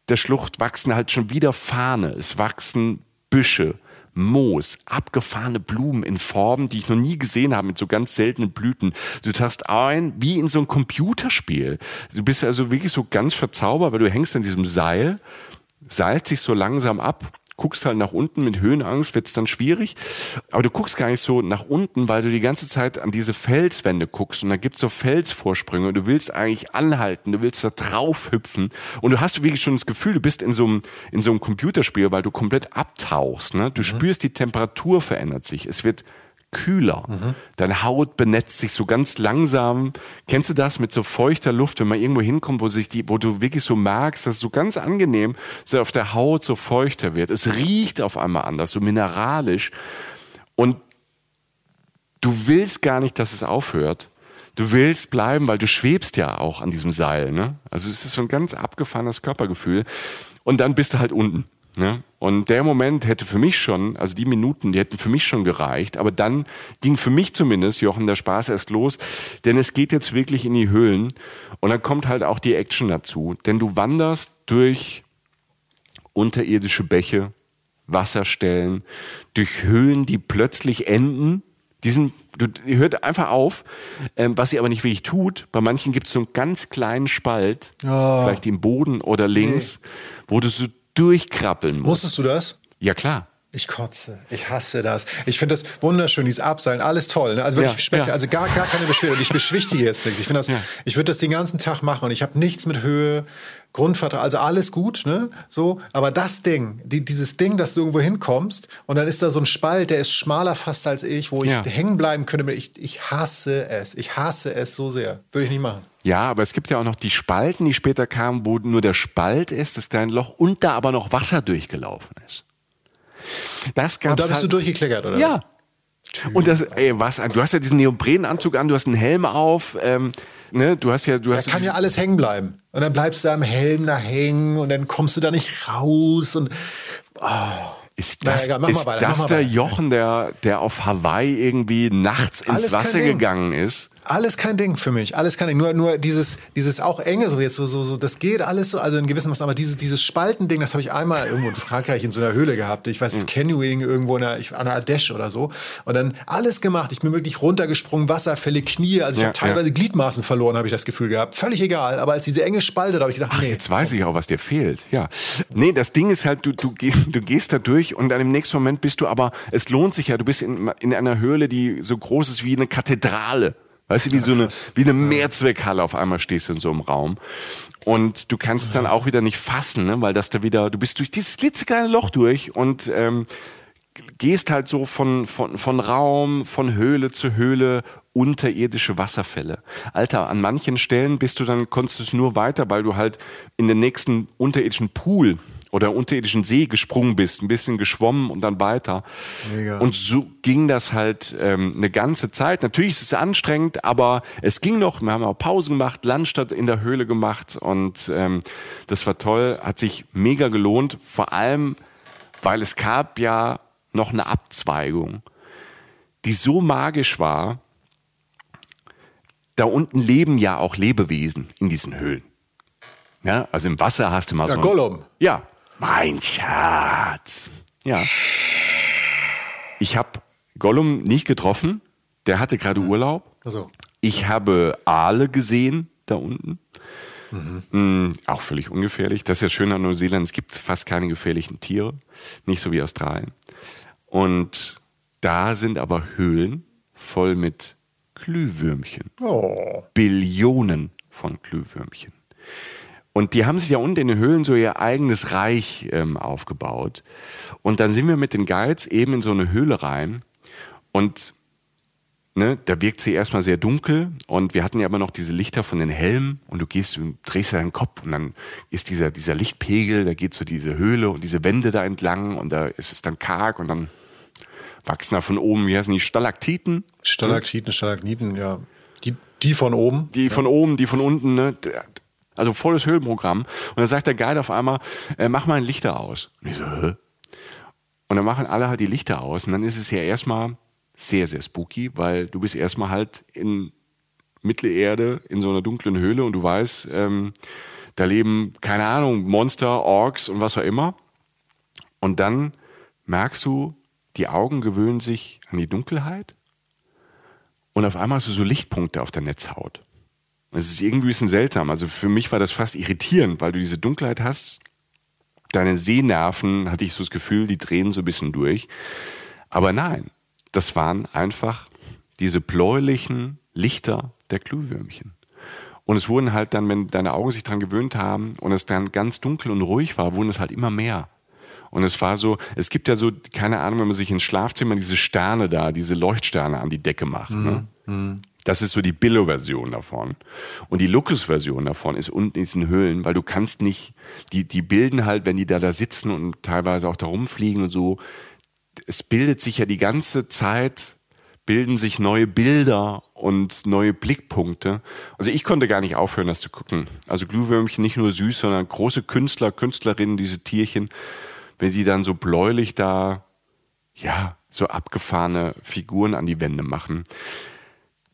der Schlucht wachsen halt schon wieder Fahne. Es wachsen Büsche, Moos, abgefahrene Blumen in Formen, die ich noch nie gesehen habe, mit so ganz seltenen Blüten. Du tast ein, wie in so einem Computerspiel. Du bist also wirklich so ganz verzaubert, weil du hängst an diesem Seil, seilt sich so langsam ab guckst halt nach unten mit Höhenangst, wird es dann schwierig. Aber du guckst gar nicht so nach unten, weil du die ganze Zeit an diese Felswände guckst und da gibt's so Felsvorsprünge und du willst eigentlich anhalten, du willst da drauf hüpfen und du hast wirklich schon das Gefühl, du bist in so einem, in so einem Computerspiel, weil du komplett abtauchst. Ne? Du mhm. spürst, die Temperatur verändert sich. Es wird kühler. Mhm. Deine Haut benetzt sich so ganz langsam. Kennst du das mit so feuchter Luft, wenn man irgendwo hinkommt, wo sich die, wo du wirklich so merkst, dass es so ganz angenehm so auf der Haut so feuchter wird. Es riecht auf einmal anders, so mineralisch. Und du willst gar nicht, dass es aufhört. Du willst bleiben, weil du schwebst ja auch an diesem Seil. Ne? Also es ist so ein ganz abgefahrenes Körpergefühl. Und dann bist du halt unten. Ne? Und der Moment hätte für mich schon, also die Minuten, die hätten für mich schon gereicht. Aber dann ging für mich zumindest, Jochen, der Spaß erst los. Denn es geht jetzt wirklich in die Höhlen. Und dann kommt halt auch die Action dazu. Denn du wanderst durch unterirdische Bäche, Wasserstellen, durch Höhlen, die plötzlich enden. Die, sind, die hört einfach auf, ähm, was sie aber nicht wirklich tut. Bei manchen gibt es so einen ganz kleinen Spalt, oh. vielleicht im Boden oder links, nee. wo du so durchkrabbeln musst. Musstest du das? Ja, klar. Ich kotze. Ich hasse das. Ich finde das wunderschön, dieses Abseilen, alles toll. Ne? Also wirklich ja, ja. also gar, gar keine Beschwerde. Und ich beschwichtige jetzt nichts. Ich finde das, ja. ich würde das den ganzen Tag machen und ich habe nichts mit Höhe, Grundvertrag, also alles gut, ne? So, aber das Ding, die, dieses Ding, dass du irgendwo hinkommst und dann ist da so ein Spalt, der ist schmaler fast als ich, wo ich hängen bleiben könnte. Ich, ich hasse es. Ich hasse es so sehr. Würde ich nicht machen. Ja, aber es gibt ja auch noch die Spalten, die später kamen, wo nur der Spalt ist, das kleine Loch und da aber noch Wasser durchgelaufen ist. Das gab's Und da bist halt, du durchgekleckert, oder? Ja. Und das, ey, was, du hast ja diesen Neoprenanzug an, du hast einen Helm auf, ähm, ne, du hast ja, du hast. Da kann ja alles hängen bleiben. Und dann bleibst du am Helm da hängen und dann kommst du da nicht raus und, oh. Ist das, egal, ist weiter, das der Jochen, der, der auf Hawaii irgendwie nachts ins Alles Wasser gegangen ist? Alles kein Ding für mich, alles kein Ding. Nur, nur dieses, dieses auch enge, so jetzt so, so, so, das geht alles so, also in gewissem Maße, aber dieses, dieses Spaltending, das habe ich einmal irgendwo in Frankreich in so einer Höhle gehabt. Ich weiß, mhm. Canoeing irgendwo in einer, ich, an der Ardèche oder so. Und dann alles gemacht. Ich bin wirklich runtergesprungen, Wasserfälle, Knie. Also ich ja, habe teilweise ja. Gliedmaßen verloren, habe ich das Gefühl gehabt. Völlig egal. Aber als diese enge Spalte, da habe ich gesagt, Ach, nee. Jetzt weiß ich auch, was dir fehlt. Ja. Nee, das Ding ist halt, du, du, du gehst da durch und dann im nächsten Moment bist du aber, es lohnt sich ja, du bist in, in einer Höhle, die so groß ist wie eine Kathedrale. Weißt du, wie so eine, wie eine Mehrzweckhalle auf einmal stehst du in so einem Raum. Und du kannst dann auch wieder nicht fassen, ne? weil das da wieder, du bist durch dieses klitzekleine Loch durch und ähm, gehst halt so von, von, von Raum, von Höhle zu Höhle, unterirdische Wasserfälle. Alter, an manchen Stellen bist du dann, konntest du es nur weiter, weil du halt in den nächsten unterirdischen Pool oder unterirdischen See gesprungen bist, ein bisschen geschwommen und dann weiter. Mega. Und so ging das halt ähm, eine ganze Zeit. Natürlich ist es anstrengend, aber es ging noch. Wir haben auch Pausen gemacht, Landstadt in der Höhle gemacht und ähm, das war toll, hat sich mega gelohnt. Vor allem, weil es gab ja noch eine Abzweigung, die so magisch war. Da unten leben ja auch Lebewesen in diesen Höhlen. Ja, also im Wasser hast du mal ja, so. Gollum. Ja, mein Schatz. Ja. Ich habe Gollum nicht getroffen. Der hatte gerade mhm. Urlaub. Also. Ich habe Aale gesehen da unten. Mhm. Mhm, auch völlig ungefährlich. Das ist ja schön an Neuseeland. Es gibt fast keine gefährlichen Tiere. Nicht so wie Australien. Und da sind aber Höhlen voll mit Glühwürmchen. Oh. Billionen von Glühwürmchen. Und die haben sich ja unten in den Höhlen so ihr eigenes Reich ähm, aufgebaut. Und dann sind wir mit den Guides eben in so eine Höhle rein. Und ne, da wirkt sie erstmal sehr dunkel. Und wir hatten ja immer noch diese Lichter von den Helmen. Und du gehst und drehst ja deinen Kopf. Und dann ist dieser, dieser Lichtpegel, da geht so diese Höhle und diese Wände da entlang. Und da ist es dann karg. Und dann wachsen da von oben, wie heißen die, Stalaktiten? Stalaktiten, Stalagniten, ja. Die, die von oben. Die von oben, die von unten, ne? Also volles Höhlenprogramm. Und dann sagt der Guide auf einmal, äh, mach mal ein Lichter aus. Und ich so, Hä? Und dann machen alle halt die Lichter aus. Und dann ist es ja erstmal sehr, sehr spooky, weil du bist erstmal halt in Mittelerde in so einer dunklen Höhle und du weißt, ähm, da leben, keine Ahnung, Monster, Orks und was auch immer. Und dann merkst du, die Augen gewöhnen sich an die Dunkelheit und auf einmal hast du so Lichtpunkte auf der Netzhaut. Es ist irgendwie ein bisschen seltsam. Also für mich war das fast irritierend, weil du diese Dunkelheit hast. Deine Sehnerven, hatte ich so das Gefühl, die drehen so ein bisschen durch. Aber nein, das waren einfach diese bläulichen Lichter der Glühwürmchen. Und es wurden halt dann, wenn deine Augen sich dran gewöhnt haben und es dann ganz dunkel und ruhig war, wurden es halt immer mehr. Und es war so, es gibt ja so, keine Ahnung, wenn man sich ins Schlafzimmer diese Sterne da, diese Leuchtsterne an die Decke macht. Ne? Mhm. Ne? Das ist so die Billo-Version davon. Und die Lucas-Version davon ist unten in diesen Höhlen, weil du kannst nicht, die, die bilden halt, wenn die da da sitzen und teilweise auch da rumfliegen und so, es bildet sich ja die ganze Zeit, bilden sich neue Bilder und neue Blickpunkte. Also ich konnte gar nicht aufhören, das zu gucken. Also Glühwürmchen nicht nur süß, sondern große Künstler, Künstlerinnen, diese Tierchen, wenn die dann so bläulich da, ja, so abgefahrene Figuren an die Wände machen.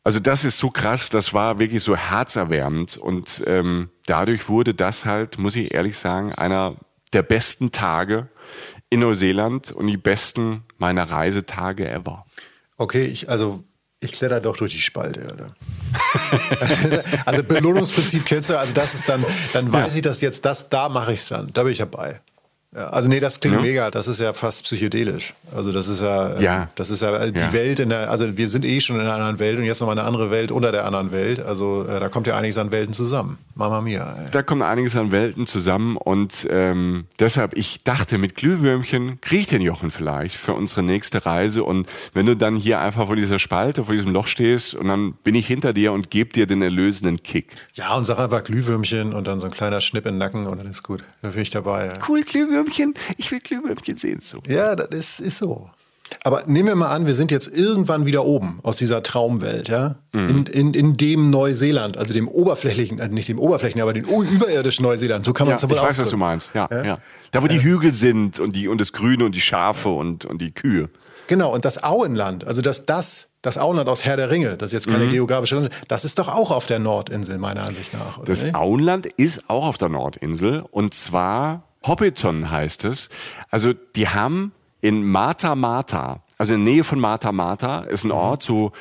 Also das ist so krass, das war wirklich so herzerwärmend und ähm, dadurch wurde das halt, muss ich ehrlich sagen, einer der besten Tage in Neuseeland und die besten meiner Reisetage ever. Okay, ich, also ich kletter doch durch die Spalte, Alter. (laughs) also Belohnungsprinzip kennst du, also das ist dann, dann weiß ja. ich das jetzt, das, da mache ich es dann, da bin ich dabei. Also nee, das klingt ja. mega. Das ist ja fast psychedelisch. Also das ist ja, äh, ja. das ist ja die ja. Welt in der, also wir sind eh schon in einer anderen Welt und jetzt nochmal eine andere Welt unter der anderen Welt. Also äh, da kommt ja einiges an Welten zusammen. Mama mia. Ey. Da kommt einiges an Welten zusammen und ähm, deshalb, ich dachte, mit Glühwürmchen kriege ich den Jochen vielleicht für unsere nächste Reise und wenn du dann hier einfach vor dieser Spalte, vor diesem Loch stehst und dann bin ich hinter dir und gebe dir den erlösenden Kick. Ja, und sag einfach Glühwürmchen und dann so ein kleiner Schnipp in den Nacken und dann ist gut. Da bin ich dabei. Cool, Glühwürmchen. Glühwürmchen, ich will Glühwürmchen sehen. So. Ja, das ist, ist so. Aber nehmen wir mal an, wir sind jetzt irgendwann wieder oben aus dieser Traumwelt, ja? Mhm. In, in, in dem Neuseeland, also dem oberflächlichen, also nicht dem oberflächlichen, aber dem überirdischen Neuseeland. So kann man es ja, wohl Ich weiß, was du meinst. Ja, ja? ja. Da, wo die Hügel sind und, die, und das Grüne und die Schafe und, und die Kühe. Genau, und das Auenland, also das, das, das Auenland aus Herr der Ringe, das ist jetzt keine mhm. geografische Landschaft, das ist doch auch auf der Nordinsel, meiner Ansicht nach. das nicht? Auenland ist auch auf der Nordinsel und zwar Hobbiton heißt es. Also die haben in Mata Mata, also in der Nähe von Mata Mata, ist ein mhm. Ort so,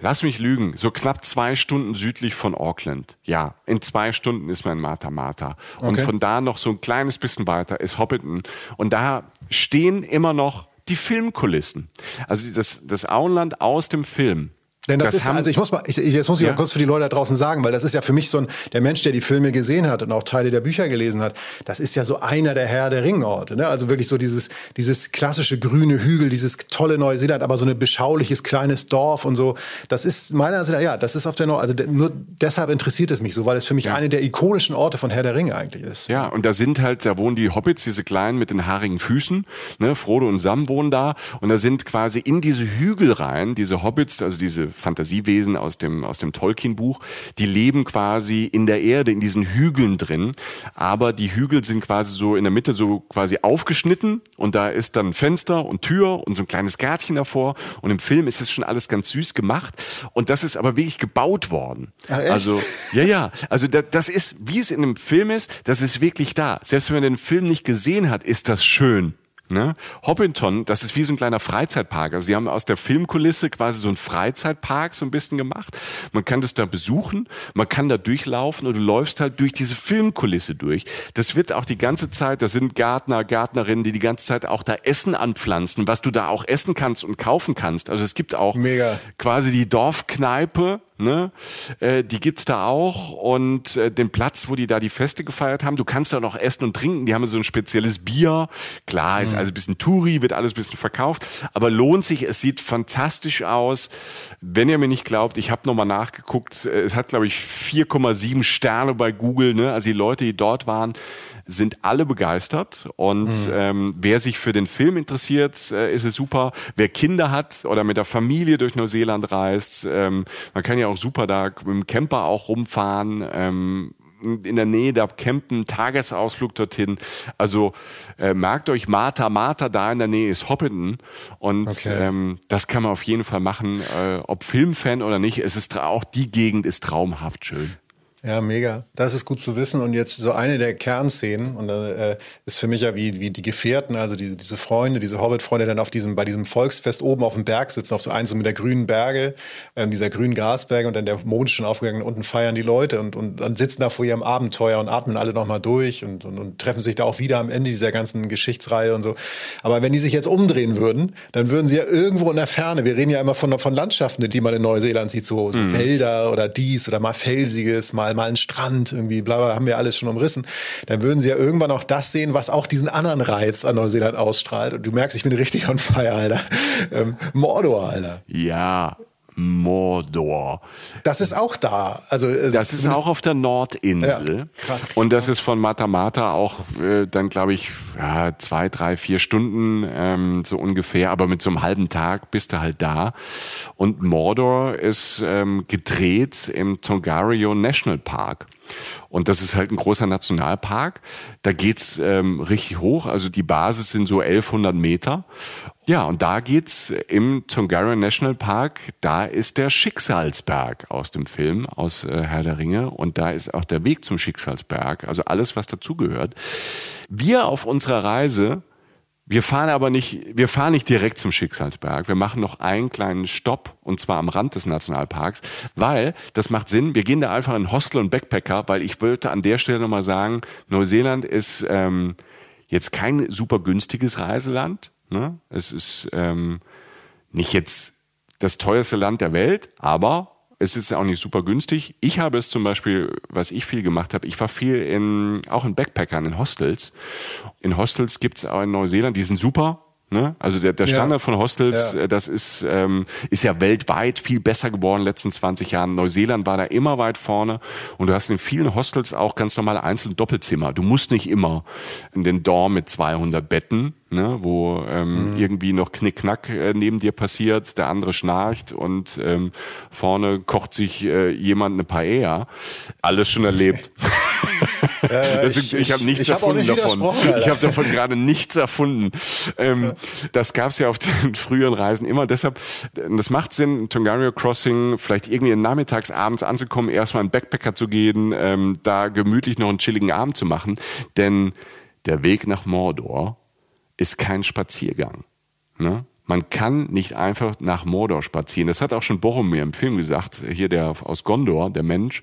lass mich lügen, so knapp zwei Stunden südlich von Auckland. Ja, in zwei Stunden ist man in Mata Mata. Und okay. von da noch so ein kleines bisschen weiter ist Hobbiton. Und da stehen immer noch die Filmkulissen. Also das, das Auenland aus dem Film. Denn das, das ist, also ich muss mal, ich, jetzt muss ich ja. mal kurz für die Leute da draußen sagen, weil das ist ja für mich so ein, der Mensch, der die Filme gesehen hat und auch Teile der Bücher gelesen hat, das ist ja so einer der Herr der Ringorte, ne? Also wirklich so dieses, dieses klassische grüne Hügel, dieses tolle Neuseeland, aber so ein beschauliches kleines Dorf und so. Das ist meiner Ansicht nach, ja, das ist auf der Nord, also nur deshalb interessiert es mich so, weil es für mich ja. eine der ikonischen Orte von Herr der Ringe eigentlich ist. Ja, und da sind halt, da wohnen die Hobbits, diese kleinen mit den haarigen Füßen, ne? Frodo und Sam wohnen da und da sind quasi in diese Hügel rein, diese Hobbits, also diese Fantasiewesen aus dem, aus dem Tolkien-Buch, die leben quasi in der Erde, in diesen Hügeln drin. Aber die Hügel sind quasi so in der Mitte so quasi aufgeschnitten und da ist dann Fenster und Tür und so ein kleines Gärtchen davor. Und im Film ist es schon alles ganz süß gemacht. Und das ist aber wirklich gebaut worden. Ach? Also, ja, ja. Also das ist, wie es in einem Film ist, das ist wirklich da. Selbst wenn man den Film nicht gesehen hat, ist das schön. Ne? Hobbiton, das ist wie so ein kleiner Freizeitpark. Also sie haben aus der Filmkulisse quasi so einen Freizeitpark so ein bisschen gemacht. Man kann das da besuchen, man kann da durchlaufen und du läufst halt durch diese Filmkulisse durch. Das wird auch die ganze Zeit, da sind Gärtner, Gärtnerinnen, die die ganze Zeit auch da Essen anpflanzen, was du da auch essen kannst und kaufen kannst. Also es gibt auch Mega. quasi die Dorfkneipe, ne? Äh, die gibt's da auch und äh, den Platz, wo die da die Feste gefeiert haben, du kannst da noch essen und trinken. Die haben so ein spezielles Bier. Klar, ist mhm. alles ein bisschen Touri, wird alles ein bisschen verkauft, aber lohnt sich. Es sieht fantastisch aus. Wenn ihr mir nicht glaubt, ich habe nochmal nachgeguckt. Es hat glaube ich 4,7 Sterne bei Google. Ne? Also die Leute, die dort waren, sind alle begeistert. Und mhm. ähm, wer sich für den Film interessiert, äh, ist es super. Wer Kinder hat oder mit der Familie durch Neuseeland reist, ähm, man kann ja auch super da mit dem Camper auch rumfahren. Ähm, in der Nähe da campen, Tagesausflug dorthin. Also äh, merkt euch Martha, Martha da in der Nähe ist Hoppiton und okay. ähm, das kann man auf jeden Fall machen, äh, ob Filmfan oder nicht. Es ist auch die Gegend ist traumhaft schön. Ja, mega. Das ist gut zu wissen. Und jetzt so eine der Kernszenen, und äh, ist für mich ja wie, wie die Gefährten, also die, diese Freunde, diese Hobbit-Freunde dann auf diesem, bei diesem Volksfest oben auf dem Berg sitzen, auf so eins so mit der grünen Berge, äh, dieser grünen Grasberge und dann der Mond schon aufgegangen, unten feiern die Leute und, und, und sitzen da vor ihrem Abenteuer und atmen alle nochmal durch und, und, und treffen sich da auch wieder am Ende dieser ganzen Geschichtsreihe und so. Aber wenn die sich jetzt umdrehen würden, dann würden sie ja irgendwo in der Ferne, wir reden ja immer von, von Landschaften, die man in Neuseeland sieht, so, so mhm. Wälder oder dies oder mal felsiges, mal mal, mal einen Strand, irgendwie, bla, bla, haben wir alles schon umrissen, dann würden sie ja irgendwann auch das sehen, was auch diesen anderen Reiz an Neuseeland ausstrahlt. Und du merkst, ich bin richtig on fire, Alter. Ähm, Mordor, Alter. Ja, Mordor. Das ist auch da. Also äh, das ist auch auf der Nordinsel. Ja, krass. Und das ist von Matamata auch äh, dann glaube ich ja, zwei, drei, vier Stunden ähm, so ungefähr, aber mit so einem halben Tag bist du halt da. Und Mordor ist ähm, gedreht im Tongariro National Park. Und das ist halt ein großer Nationalpark. Da geht's ähm, richtig hoch. Also die Basis sind so 1100 Meter. Ja, und da geht's im Tongariro National Park. Da ist der Schicksalsberg aus dem Film, aus äh, Herr der Ringe. Und da ist auch der Weg zum Schicksalsberg. Also alles, was dazugehört. Wir auf unserer Reise Wir fahren aber nicht, wir fahren nicht direkt zum Schicksalsberg. Wir machen noch einen kleinen Stopp und zwar am Rand des Nationalparks, weil das macht Sinn. Wir gehen da einfach in Hostel und Backpacker, weil ich wollte an der Stelle nochmal sagen, Neuseeland ist ähm, jetzt kein super günstiges Reiseland. Ne? Es ist ähm, nicht jetzt das teuerste Land der Welt, aber es ist ja auch nicht super günstig. Ich habe es zum Beispiel, was ich viel gemacht habe, ich war viel in, auch in Backpackern, in Hostels. In Hostels gibt's auch in Neuseeland, die sind super. Ne? Also der, der Standard ja. von Hostels, ja. Äh, das ist, ähm, ist ja weltweit viel besser geworden in den letzten 20 Jahren. Neuseeland war da immer weit vorne und du hast in vielen Hostels auch ganz normale Einzel- Doppelzimmer. Du musst nicht immer in den Dorm mit 200 Betten ne, wo ähm, mhm. irgendwie noch Knickknack äh, neben dir passiert, der andere schnarcht und ähm, vorne kocht sich äh, jemand eine Paella. Alles schon erlebt. (laughs) (laughs) ja, ich, ich, ich habe nichts ich erfunden hab davon. Alter. Ich habe davon gerade nichts erfunden. Ähm. Das gab es ja auf den früheren Reisen immer. Deshalb, das macht Sinn, Tongario Crossing vielleicht irgendwie nachmittags, abends anzukommen, erstmal in Backpacker zu gehen, ähm, da gemütlich noch einen chilligen Abend zu machen. Denn der Weg nach Mordor ist kein Spaziergang. Ne? Man kann nicht einfach nach Mordor spazieren. Das hat auch schon Boromir im Film gesagt, hier der aus Gondor, der Mensch.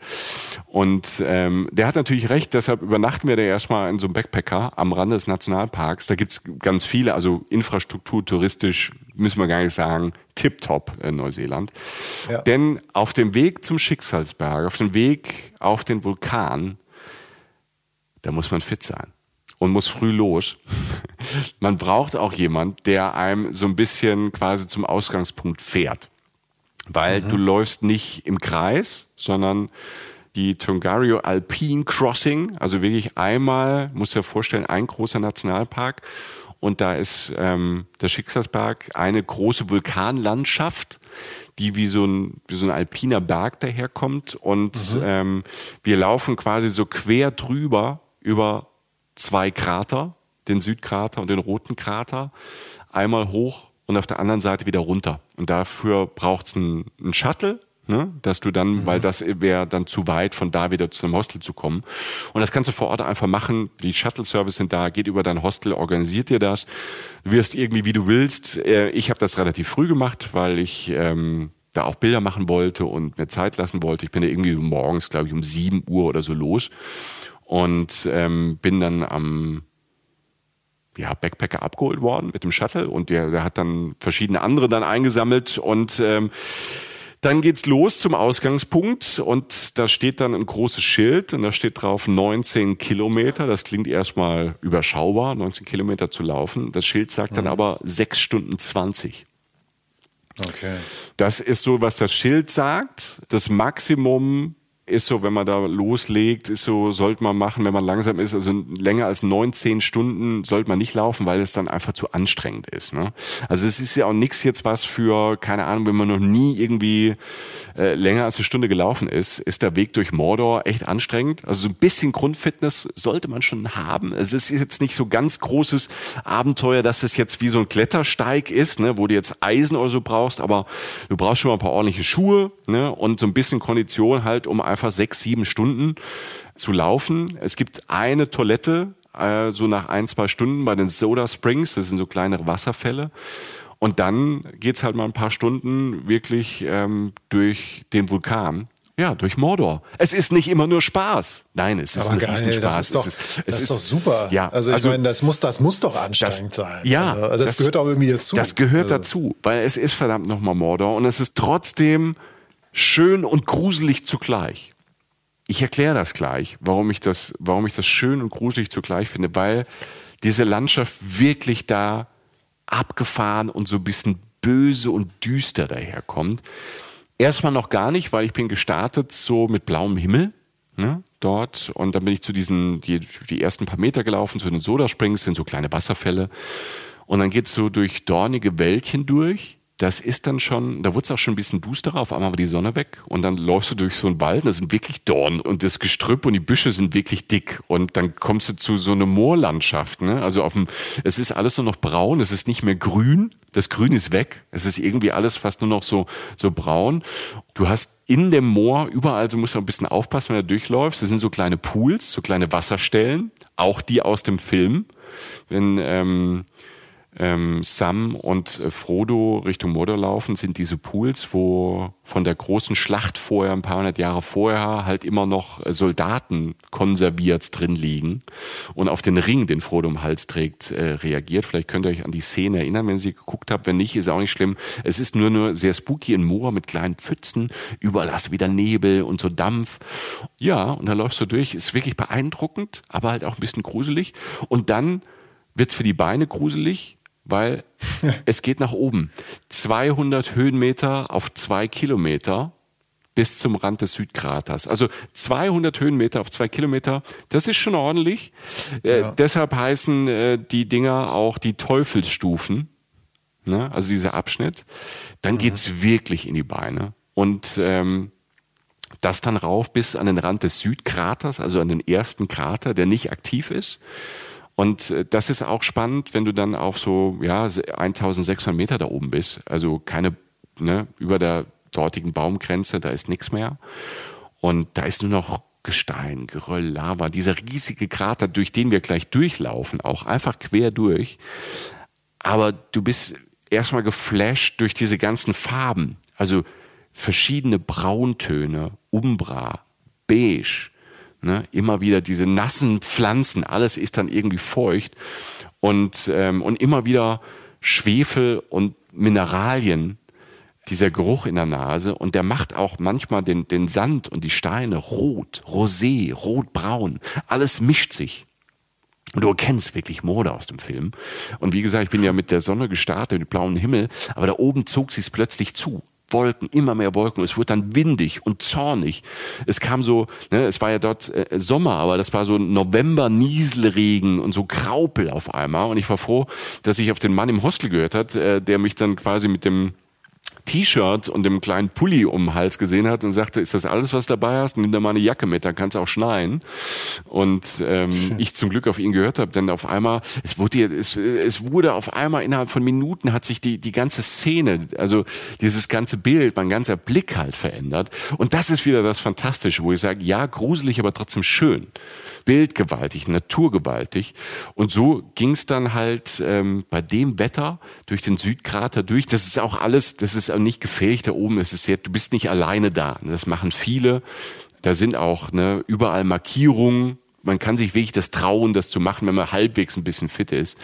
Und ähm, der hat natürlich recht, deshalb übernachten wir da erstmal in so einem Backpacker am Rande des Nationalparks. Da gibt's ganz viele, also Infrastruktur, touristisch, müssen wir gar nicht sagen, tipptopp in Neuseeland. Ja. Denn auf dem Weg zum Schicksalsberg, auf dem Weg auf den Vulkan, da muss man fit sein und muss früh los. (laughs) Man braucht auch jemand, der einem so ein bisschen quasi zum Ausgangspunkt fährt. Weil mhm. du läufst nicht im Kreis, sondern die Tongario Alpine Crossing, also wirklich einmal, muss dir vorstellen, ein großer Nationalpark. Und da ist ähm, der Schicksalsberg eine große Vulkanlandschaft, die wie so ein, wie so ein alpiner Berg daherkommt. Und mhm. ähm, wir laufen quasi so quer drüber über zwei Krater, den Südkrater und den roten Krater, einmal hoch und auf der anderen Seite wieder runter. Und dafür braucht es einen, einen Shuttle, ne, dass du dann, mhm. weil das wäre dann zu weit, von da wieder zu einem Hostel zu kommen. Und das kannst du vor Ort einfach machen. Die Shuttle-Service sind da, geht über dein Hostel, organisiert dir das. Du wirst irgendwie, wie du willst. Äh, ich habe das relativ früh gemacht, weil ich ähm, da auch Bilder machen wollte und mir Zeit lassen wollte. Ich bin da irgendwie morgens, glaube ich, um sieben Uhr oder so los und ähm, bin dann am ja, Backpacker abgeholt worden mit dem Shuttle und der, der hat dann verschiedene andere dann eingesammelt und ähm, dann geht's los zum Ausgangspunkt und da steht dann ein großes Schild und da steht drauf 19 Kilometer. Das klingt erstmal überschaubar, 19 Kilometer zu laufen. Das Schild sagt dann mhm. aber 6 Stunden 20. Okay. Das ist so, was das Schild sagt. Das Maximum ist so, wenn man da loslegt, ist so, sollte man machen, wenn man langsam ist, also länger als 19 Stunden sollte man nicht laufen, weil es dann einfach zu anstrengend ist. Ne? Also es ist ja auch nichts jetzt was für, keine Ahnung, wenn man noch nie irgendwie äh, länger als eine Stunde gelaufen ist, ist der Weg durch Mordor echt anstrengend. Also so ein bisschen Grundfitness sollte man schon haben. Es ist jetzt nicht so ganz großes Abenteuer, dass es jetzt wie so ein Klettersteig ist, ne, wo du jetzt Eisen oder so brauchst, aber du brauchst schon mal ein paar ordentliche Schuhe ne, und so ein bisschen Kondition halt, um einfach einfach sechs, sieben Stunden zu laufen. Es gibt eine Toilette, äh, so nach ein, zwei Stunden bei den Soda Springs, das sind so kleinere Wasserfälle. Und dann geht's halt mal ein paar Stunden wirklich ähm, durch den Vulkan. Ja, durch Mordor. Es ist nicht immer nur Spaß. Nein, es ist Aber ein geil, Riesenspaß. Das ist doch, es ist, es das ist, doch super. Ja, also ich also, meine, das muss, das muss doch anstrengend das, sein. Ja, also das, das, gehört auch irgendwie dazu. Das gehört also. dazu, weil es ist verdammt nochmal Mordor und es ist trotzdem schön und gruselig zugleich. Ich erkläre das gleich, warum ich das, warum ich das schön und gruselig zugleich finde, weil diese Landschaft wirklich da abgefahren und so ein bisschen böse und düster daherkommt. Erstmal noch gar nicht, weil ich bin gestartet so mit blauem Himmel ne, dort und dann bin ich zu diesen, die, die ersten paar Meter gelaufen, zu den Soda Springs, sind so kleine Wasserfälle und dann geht's so durch dornige Wäldchen durch das ist dann schon, da wurde es auch schon ein bisschen boosterer, auf einmal war die Sonne weg und dann läufst du durch so einen Wald, da sind wirklich Dorn und das Gestrüpp und die Büsche sind wirklich dick und dann kommst du zu so einer Moorlandschaft, ne? Also auf dem, es ist alles nur noch braun, es ist nicht mehr grün, das Grün ist weg, es ist irgendwie alles fast nur noch so, so braun. Du hast in dem Moor überall, du musst auch ein bisschen aufpassen, wenn du durchläufst, das sind so kleine Pools, so kleine Wasserstellen, auch die aus dem Film. Wenn, ähm, ähm, Sam und äh, Frodo Richtung Mordor laufen, sind diese Pools, wo von der großen Schlacht vorher, ein paar hundert Jahre vorher, halt immer noch äh, Soldaten konserviert drin liegen und auf den Ring, den Frodo im Hals trägt, äh, reagiert. Vielleicht könnt ihr euch an die Szene erinnern, wenn ihr sie geguckt habt. Wenn nicht, ist auch nicht schlimm. Es ist nur nur sehr spooky in Moor mit kleinen Pfützen. Überall hast du wieder Nebel und so Dampf. Ja, und da läufst du durch. Ist wirklich beeindruckend, aber halt auch ein bisschen gruselig. Und dann wird's für die Beine gruselig, weil (laughs) es geht nach oben. 200 Höhenmeter auf zwei Kilometer bis zum Rand des Südkraters. Also 200 Höhenmeter auf zwei Kilometer, das ist schon ordentlich. Äh, ja. deshalb heißen äh, die Dinger auch die Teufelsstufen, ne? also dieser Abschnitt. Dann mhm. geht's wirklich in die Beine. Und ähm, das dann rauf bis an den Rand des Südkraters, also an den ersten Krater, der nicht aktiv ist. Und äh, das ist auch spannend, wenn du dann auf so ja 1600 Meter da oben bist, also keine ne, über der dortigen Baumgrenze, da ist nichts mehr. Und da ist nur noch Gestein, Geröll, Lava, dieser riesige Krater, durch den wir gleich durchlaufen, auch einfach quer durch. Aber du bist erstmal geflasht durch diese ganzen Farben, also verschiedene Brauntöne, Umbra, Beige, Ne? Immer wieder diese nassen Pflanzen, alles ist dann irgendwie feucht und, ähm, und immer wieder Schwefel und Mineralien, dieser Geruch in der Nase und der macht auch manchmal den, den Sand und die Steine rot, rosé, rotbraun. Alles mischt sich. Und du erkennst wirklich Morde aus dem Film. Und wie gesagt, ich bin ja mit der Sonne gestartet, mit blauem Himmel, aber da oben zog sie es plötzlich zu. Wolken, immer mehr Wolken. Es wurde dann windig und zornig. Es kam so, ne, es war ja dort äh, Sommer, aber das war so November-Nieselregen und so Graupel auf einmal. Und ich war froh, dass ich auf den Mann im Hostel gehört hat, äh, der mich dann quasi mit dem T-Shirt und dem kleinen Pulli um den Hals gesehen hat und sagte, ist das alles, was dabei hast? Nimm da mal eine Jacke mit, dann kann es auch schneien. Und ähm, ich zum Glück auf ihn gehört habe, denn auf einmal, es wurde, es, es wurde auf einmal innerhalb von Minuten hat sich die, die ganze Szene, also dieses ganze Bild, mein ganzer Blick halt verändert. Und das ist wieder das Fantastische, wo ich sage, ja, gruselig, aber trotzdem schön bildgewaltig, naturgewaltig. Und so ging es dann halt ähm, bei dem Wetter durch den Südkrater durch. Das ist auch alles, das ist auch nicht gefährlich da oben. Es ist sehr, du bist nicht alleine da. Das machen viele. Da sind auch ne, überall Markierungen. Man kann sich wirklich das trauen, das zu machen, wenn man halbwegs ein bisschen fit ist.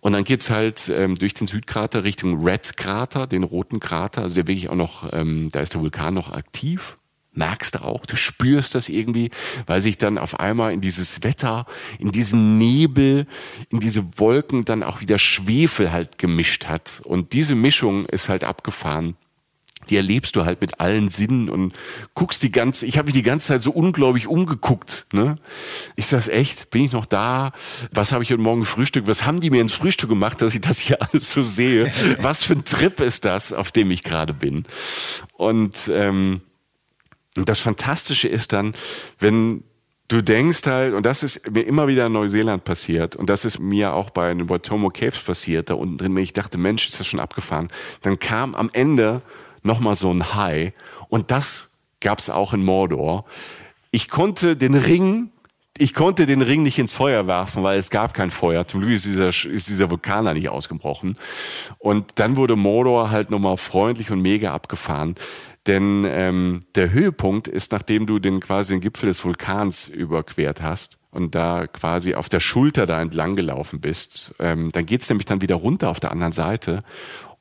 Und dann geht's halt ähm, durch den Südkrater Richtung Red Krater, den roten Krater. Also der wirklich auch noch, ähm, da ist der Vulkan noch aktiv merkst du auch, du spürst das irgendwie, weil sich dann auf einmal in dieses Wetter, in diesen Nebel, in diese Wolken dann auch wieder Schwefel halt gemischt hat. Und diese Mischung ist halt abgefahren. Die erlebst du halt mit allen Sinnen und guckst die ganze, ich habe mich die ganze Zeit so unglaublich umgeguckt. Ne? Ist das echt? Bin ich noch da? Was habe ich heute Morgen Frühstück? Was haben die mir ins Frühstück gemacht, dass ich das hier (laughs) alles so sehe? Was für ein Trip ist das, auf dem ich gerade bin? Und ähm, und das Fantastische ist dann, wenn du denkst halt, und das ist mir immer wieder in Neuseeland passiert, und das ist mir auch bei den Watomo Caves passiert, da unten drin, wenn ich dachte, Mensch, ist das schon abgefahren. Dann kam am Ende nochmal so ein High, und das gab's auch in Mordor. Ich konnte den Ring ich konnte den Ring nicht ins Feuer werfen, weil es gab kein Feuer. Zum Glück ist dieser, ist dieser Vulkan da nicht ausgebrochen. Und dann wurde Mordor halt nochmal freundlich und mega abgefahren. Denn ähm, der Höhepunkt ist, nachdem du den quasi den Gipfel des Vulkans überquert hast und da quasi auf der Schulter da entlang gelaufen bist, ähm, dann geht's nämlich dann wieder runter auf der anderen Seite.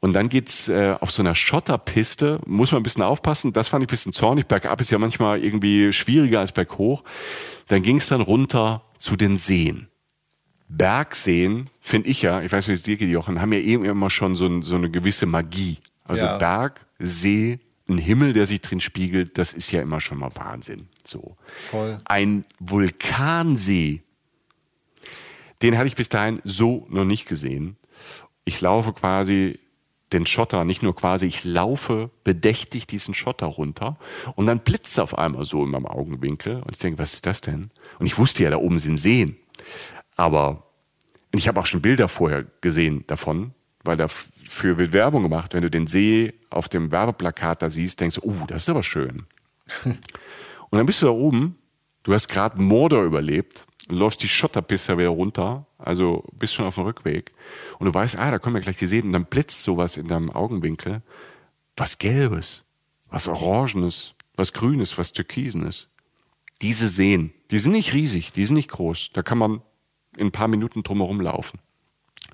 Und dann geht's äh, auf so einer Schotterpiste, muss man ein bisschen aufpassen, das fand ich ein bisschen zornig. Bergab ist ja manchmal irgendwie schwieriger als berghoch. Dann ging's dann runter zu den Seen. Bergseen, finde ich ja, ich weiß, wie es dir geht, Jochen, haben ja eben immer schon so, so eine gewisse Magie. Also ja. Berg, See, ein Himmel, der sich drin spiegelt, das ist ja immer schon mal Wahnsinn. So. Voll. Ein Vulkansee, den hatte ich bis dahin so noch nicht gesehen. Ich laufe quasi den Schotter, nicht nur quasi, ich laufe bedächtig diesen Schotter runter und dann blitzt auf einmal so in meinem Augenwinkel und ich denke, was ist das denn? Und ich wusste ja, da oben sind Seen. Aber ich habe auch schon Bilder vorher gesehen davon, weil dafür wird Werbung gemacht. Wenn du den See auf dem Werbeplakat da siehst, denkst du, oh, das ist aber schön. (laughs) und dann bist du da oben, du hast gerade Mordor überlebt läufst die Schotterpiste wieder runter, also bist schon auf dem Rückweg und du weißt, ah, da kommen ja gleich die Seen und dann blitzt sowas in deinem Augenwinkel, was Gelbes, was Orangenes, was Grünes, was Türkisenes. Diese Seen, die sind nicht riesig, die sind nicht groß, da kann man in ein paar Minuten drumherum laufen.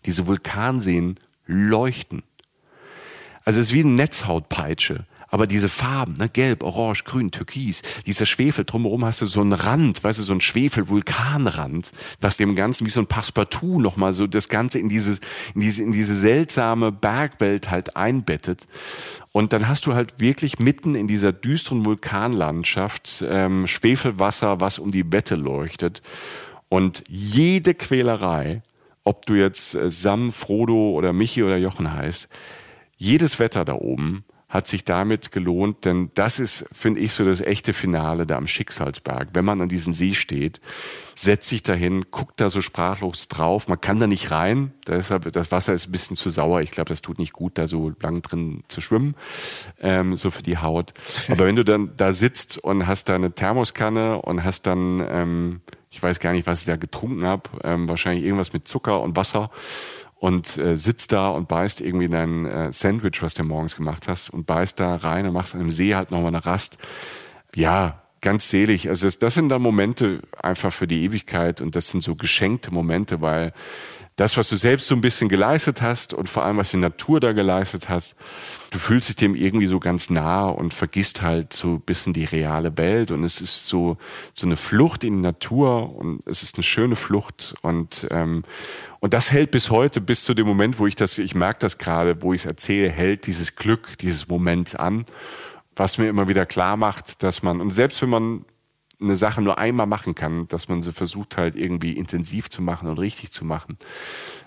Diese Vulkanseen leuchten. Also es ist wie eine Netzhautpeitsche. Aber diese Farben, ne, gelb, orange, grün, türkis, dieser Schwefel, drumherum hast du so einen Rand, weißt du, so einen Schwefel-Vulkanrand, was dem Ganzen wie so ein Passepartout nochmal so das Ganze in dieses, in diese, in diese seltsame Bergwelt halt einbettet. Und dann hast du halt wirklich mitten in dieser düsteren Vulkanlandschaft ähm, Schwefelwasser, was um die Wette leuchtet. Und jede Quälerei, ob du jetzt äh, Sam, Frodo oder Michi oder Jochen heißt, jedes Wetter da oben hat sich damit gelohnt, denn das ist, finde ich, so das echte Finale da am Schicksalsberg. Wenn man an diesem See steht, setzt sich dahin, guckt da so sprachlos drauf. Man kann da nicht rein, deshalb das Wasser ist ein bisschen zu sauer. Ich glaube, das tut nicht gut, da so lang drin zu schwimmen, ähm, so für die Haut. Aber wenn du dann da sitzt und hast da eine Thermoskanne und hast dann, ähm, ich weiß gar nicht, was ich da getrunken habe, ähm, wahrscheinlich irgendwas mit Zucker und Wasser und äh, sitzt da und beißt irgendwie dein äh, Sandwich, was du morgens gemacht hast, und beißt da rein und machst an dem See halt nochmal eine Rast. Ja, ganz selig. Also das, sind dann Momente einfach für die Ewigkeit und das sind so geschenkte Momente, weil das, was du selbst so ein bisschen geleistet hast und vor allem, was die Natur da geleistet hast, du fühlst dich dem irgendwie so ganz nah und vergisst halt so ein bisschen die reale Welt. Und es ist so, so eine Flucht in die Natur und es ist eine schöne Flucht. Und, ähm, und das hält bis heute, bis zu dem Moment, wo ich das, ich merke das gerade, wo ich es erzähle, hält dieses Glück, dieses Moment an, was mir immer wieder klar macht, dass man, und selbst wenn man eine Sache nur einmal machen kann, dass man sie versucht halt irgendwie intensiv zu machen und richtig zu machen,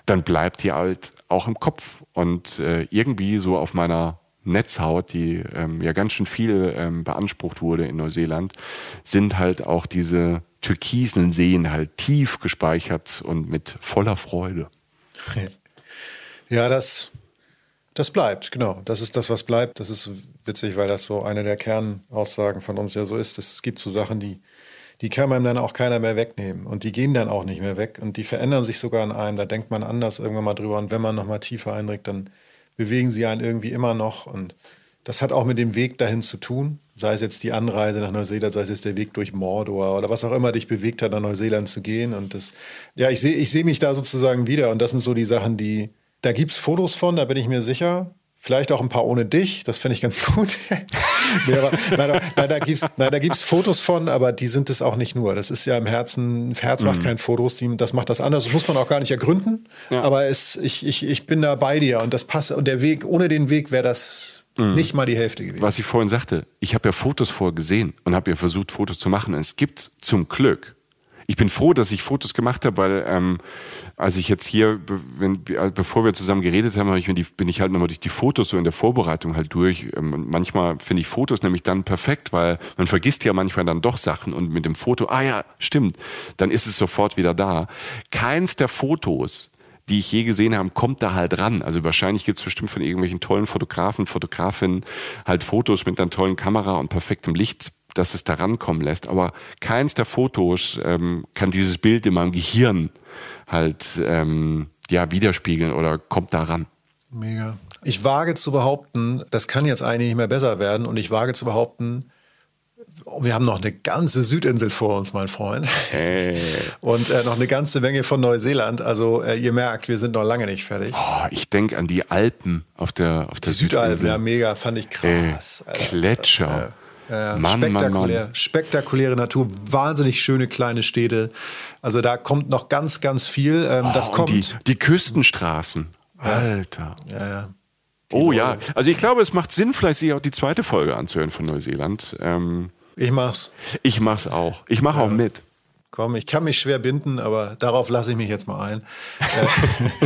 dann bleibt die halt auch im Kopf. Und äh, irgendwie so auf meiner Netzhaut, die ähm, ja ganz schön viel ähm, beansprucht wurde in Neuseeland, sind halt auch diese türkisen Seen halt tief gespeichert und mit voller Freude. Ja, das, das bleibt, genau. Das ist das, was bleibt. Das ist witzig, weil das so eine der Kernaussagen von uns ja so ist. Es gibt so Sachen, die, die kann man dann auch keiner mehr wegnehmen. Und die gehen dann auch nicht mehr weg. Und die verändern sich sogar an einem. Da denkt man anders irgendwann mal drüber. Und wenn man noch mal tiefer eindringt, dann bewegen sie einen irgendwie immer noch. Und das hat auch mit dem Weg dahin zu tun. Sei es jetzt die Anreise nach Neuseeland, sei es jetzt der Weg durch Mordor oder was auch immer dich bewegt hat, nach Neuseeland zu gehen. Und das, ja, ich sehe ich seh mich da sozusagen wieder. Und das sind so die Sachen, die, da gibt es Fotos von, da bin ich mir sicher. Vielleicht auch ein paar ohne dich, das finde ich ganz (laughs) gut. nee, aber, nein, nein, da gibt es nein, da gibt's Fotos von, aber die sind es auch nicht nur. Das ist ja im Herzen, Herz macht mhm. kein Fotos, die, das macht das anders. Das muss man auch gar nicht ergründen. Ja. Aber es, ich, ich, ich bin da bei dir und das passt. Und der Weg, ohne den Weg wäre das mhm. nicht mal die Hälfte gewesen. Was ich vorhin sagte, ich habe ja Fotos vorgesehen und habe ja versucht, Fotos zu machen. Und es gibt zum Glück ich bin froh, dass ich Fotos gemacht habe, weil ähm, als ich jetzt hier, wenn, bevor wir zusammen geredet haben, hab ich mir die, bin ich halt nochmal durch die Fotos so in der Vorbereitung halt durch. Ähm, manchmal finde ich Fotos nämlich dann perfekt, weil man vergisst ja manchmal dann doch Sachen und mit dem Foto, ah ja, stimmt, dann ist es sofort wieder da. Keins der Fotos die ich je gesehen habe, kommt da halt ran. Also wahrscheinlich gibt es bestimmt von irgendwelchen tollen Fotografen, Fotografinnen halt Fotos mit einer tollen Kamera und perfektem Licht dass es da rankommen lässt. Aber keins der Fotos ähm, kann dieses Bild in meinem Gehirn halt ähm, ja widerspiegeln oder kommt da ran. Mega. Ich wage zu behaupten, das kann jetzt eigentlich nicht mehr besser werden und ich wage zu behaupten, wir haben noch eine ganze Südinsel vor uns, mein Freund. Hey. (laughs) Und äh, noch eine ganze Menge von Neuseeland. Also äh, ihr merkt, wir sind noch lange nicht fertig. Oh, ich denke an die Alpen auf der auf der die Südalpen, ja mega, fand ich krass. Äh, Gletscher. Ja, Mann, spektakulär, Mann, Mann. spektakuläre Natur, wahnsinnig schöne kleine Städte. Also da kommt noch ganz, ganz viel. Ähm, oh, das kommt. Die, die Küstenstraßen. Alter. Ja, ja. oh ja, also ich glaube, es macht Sinn, vielleicht sich auch die zweite Folge anzuhören von Neuseeland. Ähm, ich mach's. Ich mach's auch. Ich mache ja. auch mit. Komm, ich kann mich schwer binden, aber darauf lasse ich mich jetzt mal ein. Äh,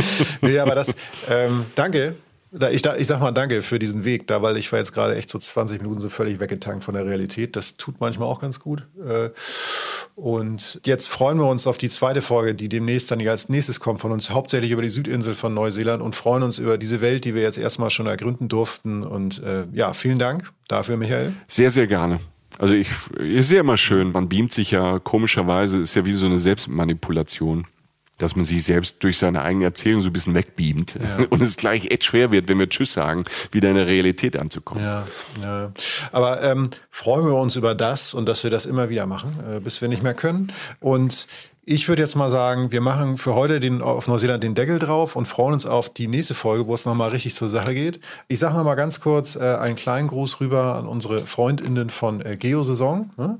(laughs) nee, aber das, ähm, danke ich, ich sag mal danke für diesen Weg da, weil ich war jetzt gerade echt so 20 Minuten so völlig weggetankt von der Realität. Das tut manchmal auch ganz gut. Äh, und jetzt freuen wir uns auf die zweite Folge, die demnächst dann als nächstes kommt von uns, hauptsächlich über die Südinsel von Neuseeland und freuen uns über diese Welt, die wir jetzt erstmal schon ergründen durften. Und äh, ja, vielen Dank dafür, Michael. Sehr, sehr gerne. Also ich, ich sehe immer schön, man beamt sich ja komischerweise, ist ja wie so eine Selbstmanipulation dass man sich selbst durch seine eigene Erzählung so ein bisschen wegbeamt ja. (laughs) und es gleich echt schwer wird, wenn wir Tschüss sagen, wieder in der Realität anzukommen. Ja, ja. Aber ähm, freuen wir uns über das und dass wir das immer wieder machen, äh, bis wir nicht mehr können. Und ich würde jetzt mal sagen, wir machen für heute den, auf Neuseeland den Deckel drauf und freuen uns auf die nächste Folge, wo es nochmal richtig zur Sache geht. Ich sage nochmal ganz kurz äh, einen kleinen Gruß rüber an unsere Freundinnen von äh, Geosaison. Ne?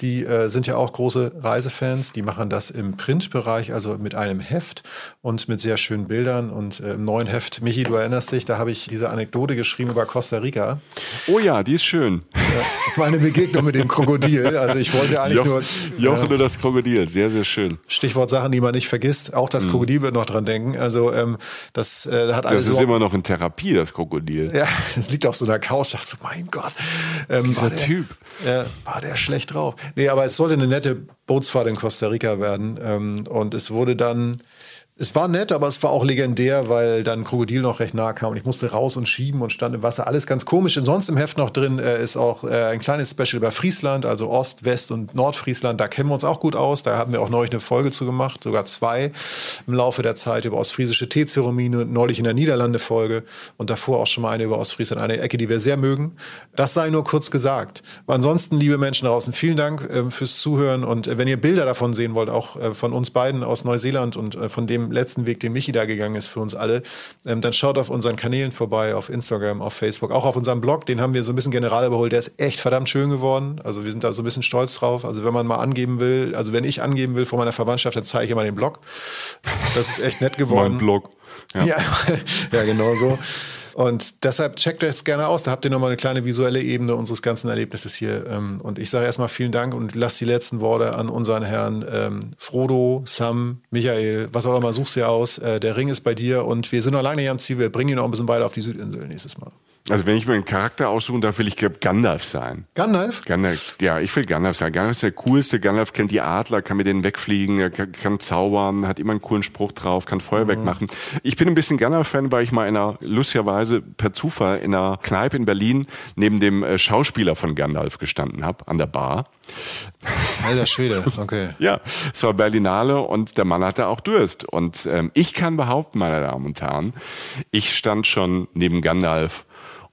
Die äh, sind ja auch große Reisefans. Die machen das im Printbereich, also mit einem Heft und mit sehr schönen Bildern. Und äh, im neuen Heft, Michi, du erinnerst dich, da habe ich diese Anekdote geschrieben über Costa Rica. Oh ja, die ist schön. meine Begegnung mit dem Krokodil. Also ich wollte (laughs) eigentlich Joch, nur. Jochen und das Krokodil, sehr, sehr schön schön. Stichwort Sachen, die man nicht vergisst. Auch das mhm. Krokodil wird noch dran denken. Also ähm, das äh, hat alles. Das ist immer noch in Therapie, das Krokodil. Ja, (laughs) es liegt auf so einer Couch. Ich dachte so, mein Gott. Ähm, Dieser der, Typ. Äh, war der schlecht drauf. Nee, aber es sollte eine nette Bootsfahrt in Costa Rica werden. Ähm, und es wurde dann es war nett, aber es war auch legendär, weil dann Krokodil noch recht nah kam und ich musste raus und schieben und stand im Wasser. Alles ganz komisch. Und sonst im Heft noch drin äh, ist auch äh, ein kleines Special über Friesland, also Ost-, West- und Nordfriesland. Da kennen wir uns auch gut aus. Da haben wir auch neulich eine Folge zu gemacht, sogar zwei im Laufe der Zeit über ostfriesische Teezeremonie, neulich in der Niederlande-Folge und davor auch schon mal eine über Ostfriesland, eine Ecke, die wir sehr mögen. Das sei nur kurz gesagt. Aber ansonsten, liebe Menschen draußen, vielen Dank äh, fürs Zuhören und äh, wenn ihr Bilder davon sehen wollt, auch äh, von uns beiden aus Neuseeland und äh, von dem letzten Weg, den Michi da gegangen ist für uns alle, ähm, dann schaut auf unseren Kanälen vorbei, auf Instagram, auf Facebook, auch auf unserem Blog, den haben wir so ein bisschen general überholt, der ist echt verdammt schön geworden. Also wir sind da so ein bisschen stolz drauf. Also wenn man mal angeben will, also wenn ich angeben will vor meiner Verwandtschaft, dann zeige ich immer den Blog. Das ist echt nett geworden. mein Blog. Ja, ja, (laughs) ja genau so. Und deshalb checkt das gerne aus. Da habt ihr nochmal eine kleine visuelle Ebene unseres ganzen Erlebnisses hier. Ähm, und ich sage erstmal vielen Dank und lasse die letzten Worte an unseren Herrn ähm, Frodo, Sam, Michael, was auch immer, suchst du aus. Äh, der Ring ist bei dir und wir sind noch lange nicht am Ziel. Wir bringen ihn noch ein bisschen weiter auf die Südinsel nächstes Mal. Also wenn ich mir einen Charakter aussuchen darf, will ich Gandalf sein. Gandalf? Gandalf, ja, ich will Gandalf sein. Gandalf ist der coolste. Gandalf kennt die Adler, kann mit denen wegfliegen, er kann, kann zaubern, hat immer einen coolen Spruch drauf, kann Feuerwerk mhm. machen. Ich bin ein bisschen Gandalf-Fan, weil ich mal in einer, lustigerweise per Zufall in einer Kneipe in Berlin neben dem äh, Schauspieler von Gandalf gestanden habe, an der Bar. Alter Schwede, okay. (laughs) ja, es war Berlinale und der Mann hatte auch Durst. Und ähm, ich kann behaupten, meine Damen und Herren, ich stand schon neben Gandalf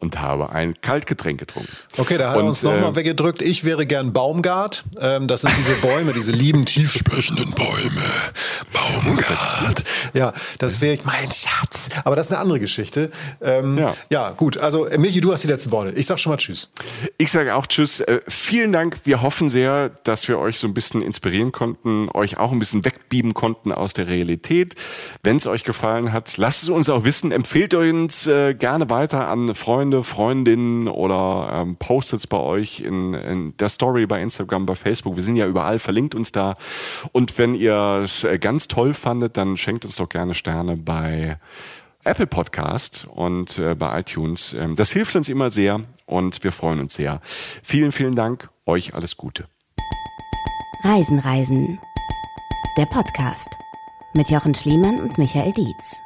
und habe ein Kaltgetränk getrunken. Okay, da hat und, er uns nochmal äh, weggedrückt. Ich wäre gern Baumgart. Ähm, das sind diese Bäume, diese lieben, tief sprechenden Bäume. Baumgart. Ja, das wäre ich, mein Schatz. Aber das ist eine andere Geschichte. Ähm, ja. ja, gut. Also, Michi, du hast die letzten Worte. Ich sag schon mal Tschüss. Ich sage auch Tschüss. Äh, vielen Dank. Wir hoffen sehr, dass wir euch so ein bisschen inspirieren konnten, euch auch ein bisschen wegbieben konnten aus der Realität. Wenn es euch gefallen hat, lasst es uns auch wissen. Empfehlt uns äh, gerne weiter an Freunde Freunde, Freundinnen oder ähm, postet es bei euch in, in der Story bei Instagram, bei Facebook. Wir sind ja überall, verlinkt uns da. Und wenn ihr es äh, ganz toll fandet, dann schenkt uns doch gerne Sterne bei Apple Podcast und äh, bei iTunes. Ähm, das hilft uns immer sehr und wir freuen uns sehr. Vielen, vielen Dank. Euch alles Gute. Reisen, Reisen. Der Podcast mit Jochen Schliemann und Michael Dietz.